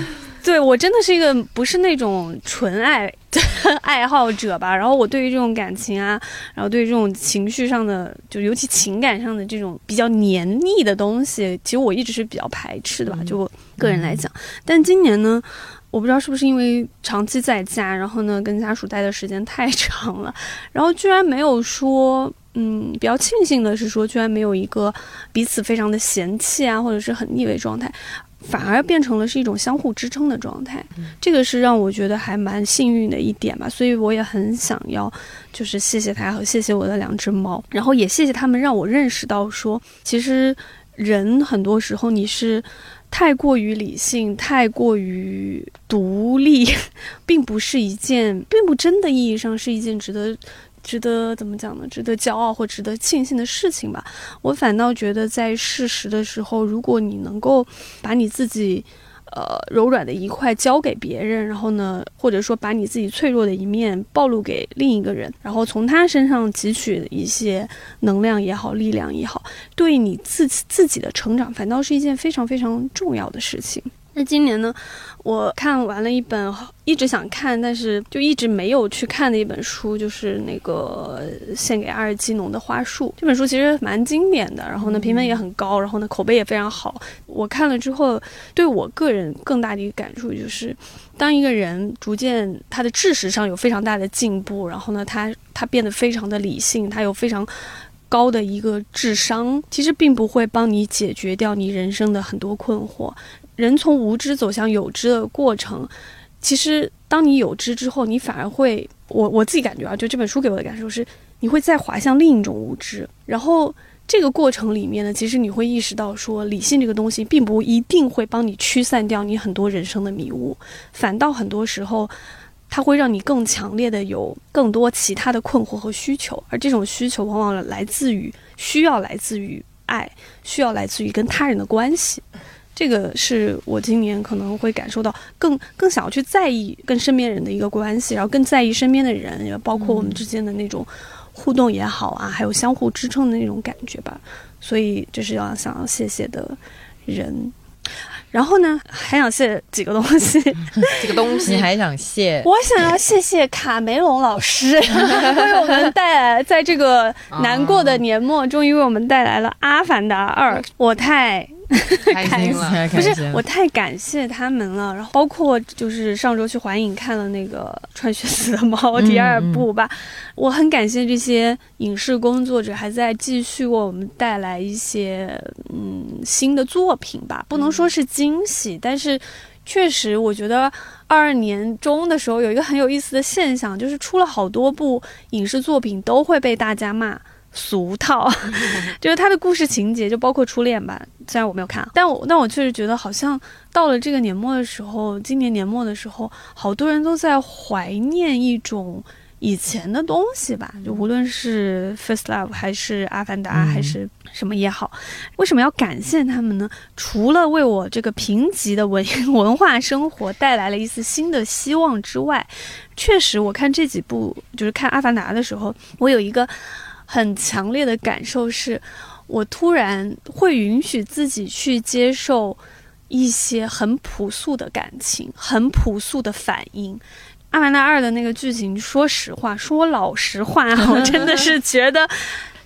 有。对我真的是一个不是那种纯爱 爱好者吧，然后我对于这种感情啊，然后对于这种情绪上的，就尤其情感上的这种比较黏腻的东西，其实我一直是比较排斥的吧，就我个人来讲。但今年呢，我不知道是不是因为长期在家，然后呢跟家属待的时间太 长了，然后居然没有说，嗯，比较庆幸的是说，居然没有一个彼此非常的嫌弃啊，或者是很腻味状态。反而变成了是一种相互支撑的状态，这个是让我觉得还蛮幸运的一点吧。所以我也很想要，就是谢谢他和谢谢我的两只猫，然后也谢谢他们让我认识到说，其实人很多时候你是太过于理性、太过于独立，并不是一件，并不真的意义上是一件值得。值得怎么讲呢？值得骄傲或值得庆幸的事情吧。我反倒觉得，在事实的时候，如果你能够把你自己，呃，柔软的一块交给别人，然后呢，或者说把你自己脆弱的一面暴露给另一个人，然后从他身上汲取一些能量也好，力量也好，对你自自己的成长，反倒是一件非常非常重要的事情。那今年呢？我看完了一本一直想看，但是就一直没有去看的一本书，就是那个《献给阿尔基农的花束》。这本书其实蛮经典的，然后呢评分也很高，然后呢口碑也非常好。我看了之后，对我个人更大的一个感触就是，当一个人逐渐他的知识上有非常大的进步，然后呢他他变得非常的理性，他有非常高的一个智商，其实并不会帮你解决掉你人生的很多困惑。人从无知走向有知的过程，其实当你有知之后，你反而会，我我自己感觉啊，就这本书给我的感受是，你会再滑向另一种无知。然后这个过程里面呢，其实你会意识到说，理性这个东西并不一定会帮你驱散掉你很多人生的迷雾，反倒很多时候，它会让你更强烈的有更多其他的困惑和需求，而这种需求往往来自于需要来自于爱，需要来自于跟他人的关系。这个是我今年可能会感受到更更想要去在意跟身边人的一个关系，然后更在意身边的人，也包括我们之间的那种互动也好啊，还有相互支撑的那种感觉吧。所以这是要想要谢谢的人。然后呢，还想谢几个东西，几个东西你还想谢？我想要谢谢卡梅隆老师，为我们带来在这个难过的年末，终于为我们带来了《阿凡达二》，我太。开心了，不是我太感谢他们了。然后包括就是上周去环影看了那个《穿靴子的猫》第二部吧，我很感谢这些影视工作者还在继续为我们带来一些嗯新的作品吧。不能说是惊喜，但是确实我觉得二二年中的时候有一个很有意思的现象，就是出了好多部影视作品都会被大家骂。俗套，就是他的故事情节，就包括初恋吧。虽然我没有看，但我但我确实觉得，好像到了这个年末的时候，今年年末的时候，好多人都在怀念一种以前的东西吧。就无论是《First Love》还是《阿凡达》还是什么也好，为什么要感谢他们呢？除了为我这个贫瘠的文 文化生活带来了一丝新的希望之外，确实，我看这几部，就是看《阿凡达》的时候，我有一个。很强烈的感受是，我突然会允许自己去接受一些很朴素的感情，很朴素的反应。《阿凡达二》的那个剧情，说实话，说老实话，我真的是觉得。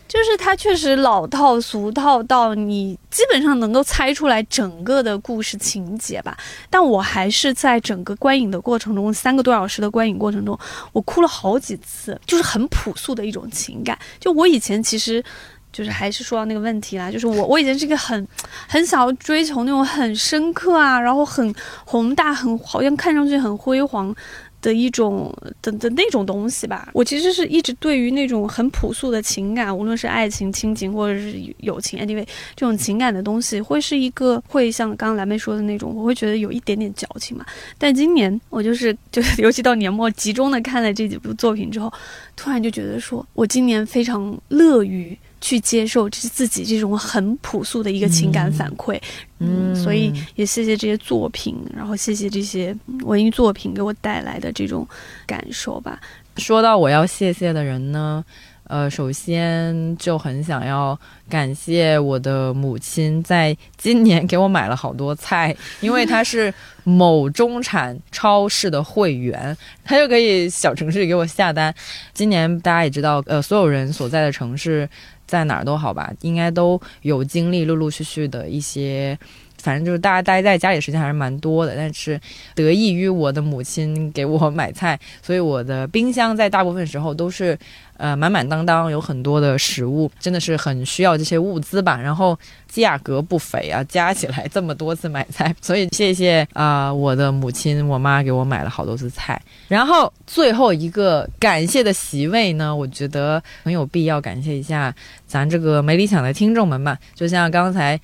就是它确实老套俗套到你基本上能够猜出来整个的故事情节吧，但我还是在整个观影的过程中，三个多小时的观影过程中，我哭了好几次，就是很朴素的一种情感。就我以前其实，就是还是说到那个问题啦，就是我我以前是一个很很想要追求那种很深刻啊，然后很宏大，很好像看上去很辉煌。的一种的的那种东西吧，我其实是一直对于那种很朴素的情感，无论是爱情、亲情或者是友情，anyway 这种情感的东西，会是一个会像刚刚蓝妹说的那种，我会觉得有一点点矫情嘛。但今年我就是就是尤其到年末集中的看了这几部作品之后，突然就觉得说我今年非常乐于。去接受这是自己这种很朴素的一个情感反馈，嗯，所以也谢谢这些作品，然后谢谢这些文艺作品给我带来的这种感受吧。说到我要谢谢的人呢，呃，首先就很想要感谢我的母亲，在今年给我买了好多菜，因为她是某中产超市的会员，她就可以小城市给我下单。今年大家也知道，呃，所有人所在的城市。在哪儿都好吧，应该都有经历陆陆续续的一些，反正就是大家待在家里时间还是蛮多的。但是得益于我的母亲给我买菜，所以我的冰箱在大部分时候都是。呃，满满当当有很多的食物，真的是很需要这些物资吧。然后价格不菲啊，加起来这么多次买菜，所以谢谢啊，我的母亲，我妈给我买了好多次菜。然后最后一个感谢的席位呢，我觉得很有必要感谢一下咱这个没理想的听众们吧。就像刚才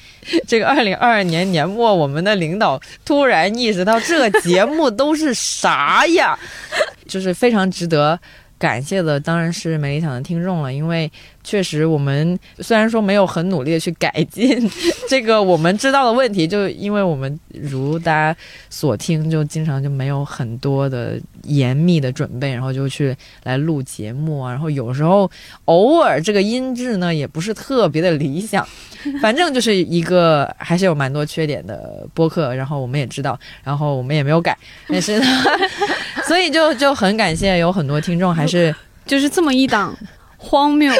这个 二零二二年年末，我们的领导突然意识到这个节目都是啥呀，就是非常值得。感谢的当然是没理想的听众了，因为。确实，我们虽然说没有很努力的去改进 这个我们知道的问题，就因为我们如大家所听，就经常就没有很多的严密的准备，然后就去来录节目啊，然后有时候偶尔这个音质呢也不是特别的理想，反正就是一个还是有蛮多缺点的播客，然后我们也知道，然后我们也没有改，但是 所以就就很感谢有很多听众还是就是这么一档。荒谬，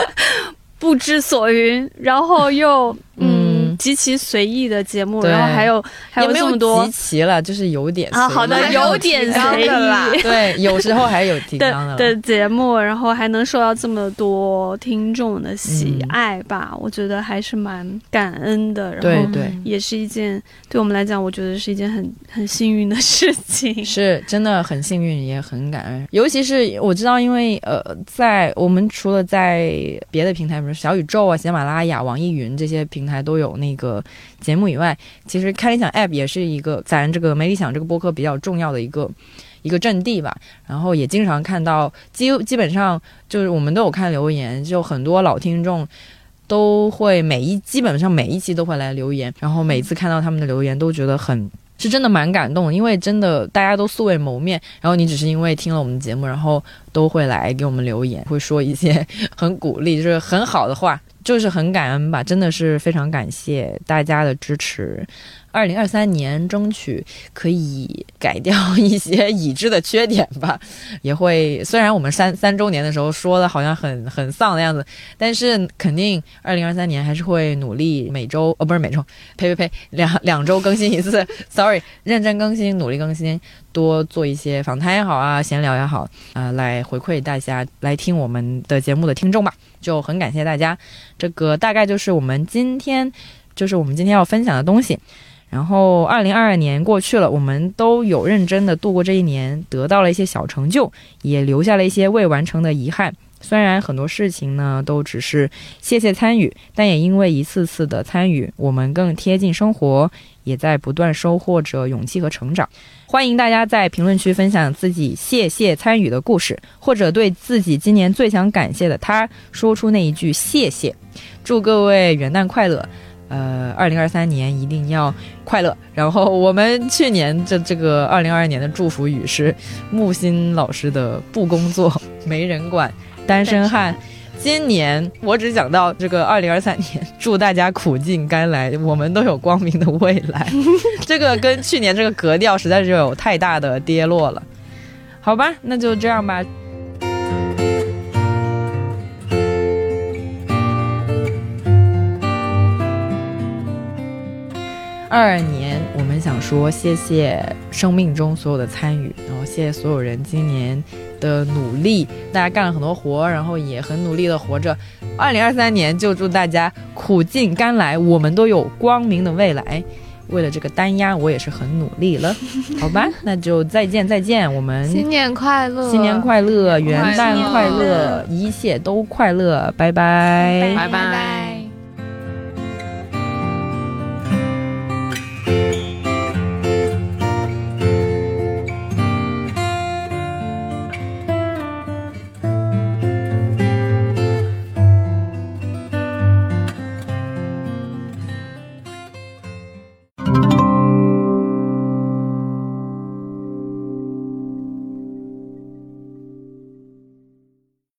不知所云，然后又嗯。极其随意的节目，然后还有还有这么多集齐了，就是有点啊，好的，有点随意，对，有时候还有 提纲的的节目，然后还能受到这么多听众的喜爱吧，我觉得还是蛮感恩的。然后对，也是一件对我们来讲，我觉得是一件很很幸运的事情，是真的很幸运，也很感恩。尤其是我知道，因为呃，在我们除了在别的平台，比如小宇宙啊、喜马拉雅、网易云这些平台都有那。一个节目以外，其实开理想 App 也是一个咱这个没理想这个播客比较重要的一个一个阵地吧。然后也经常看到，基基本上就是我们都有看留言，就很多老听众都会每一基本上每一期都会来留言，然后每次看到他们的留言都觉得很是真的蛮感动，因为真的大家都素未谋面，然后你只是因为听了我们的节目，然后都会来给我们留言，会说一些很鼓励，就是很好的话。就是很感恩吧，真的是非常感谢大家的支持。二零二三年争取可以改掉一些已知的缺点吧，也会虽然我们三三周年的时候说的好像很很丧的样子，但是肯定二零二三年还是会努力每周哦不是每周，呸呸呸，两两周更新一次，sorry，认真更新，努力更新，多做一些访谈也好啊，闲聊也好啊，来回馈大家来听我们的节目的听众吧，就很感谢大家。这个大概就是我们今天就是我们今天要分享的东西。然后，二零二二年过去了，我们都有认真的度过这一年，得到了一些小成就，也留下了一些未完成的遗憾。虽然很多事情呢都只是谢谢参与，但也因为一次次的参与，我们更贴近生活，也在不断收获着勇气和成长。欢迎大家在评论区分享自己谢谢参与的故事，或者对自己今年最想感谢的他说出那一句谢谢。祝各位元旦快乐！呃，二零二三年一定要快乐。然后我们去年这这个二零二二年的祝福语是木心老师的“不工作没人管，单身汉”。今年我只讲到这个二零二三年，祝大家苦尽甘来，我们都有光明的未来。这个跟去年这个格调实在是有太大的跌落了。好吧，那就这样吧。二二年，我们想说谢谢生命中所有的参与，然后谢谢所有人今年的努力，大家干了很多活，然后也很努力的活着。二零二三年就祝大家苦尽甘来，我们都有光明的未来。为了这个单压，我也是很努力了，好吧？那就再见再见，我们新年快乐，新年快乐，元旦快乐，一切都快乐，拜拜，拜拜。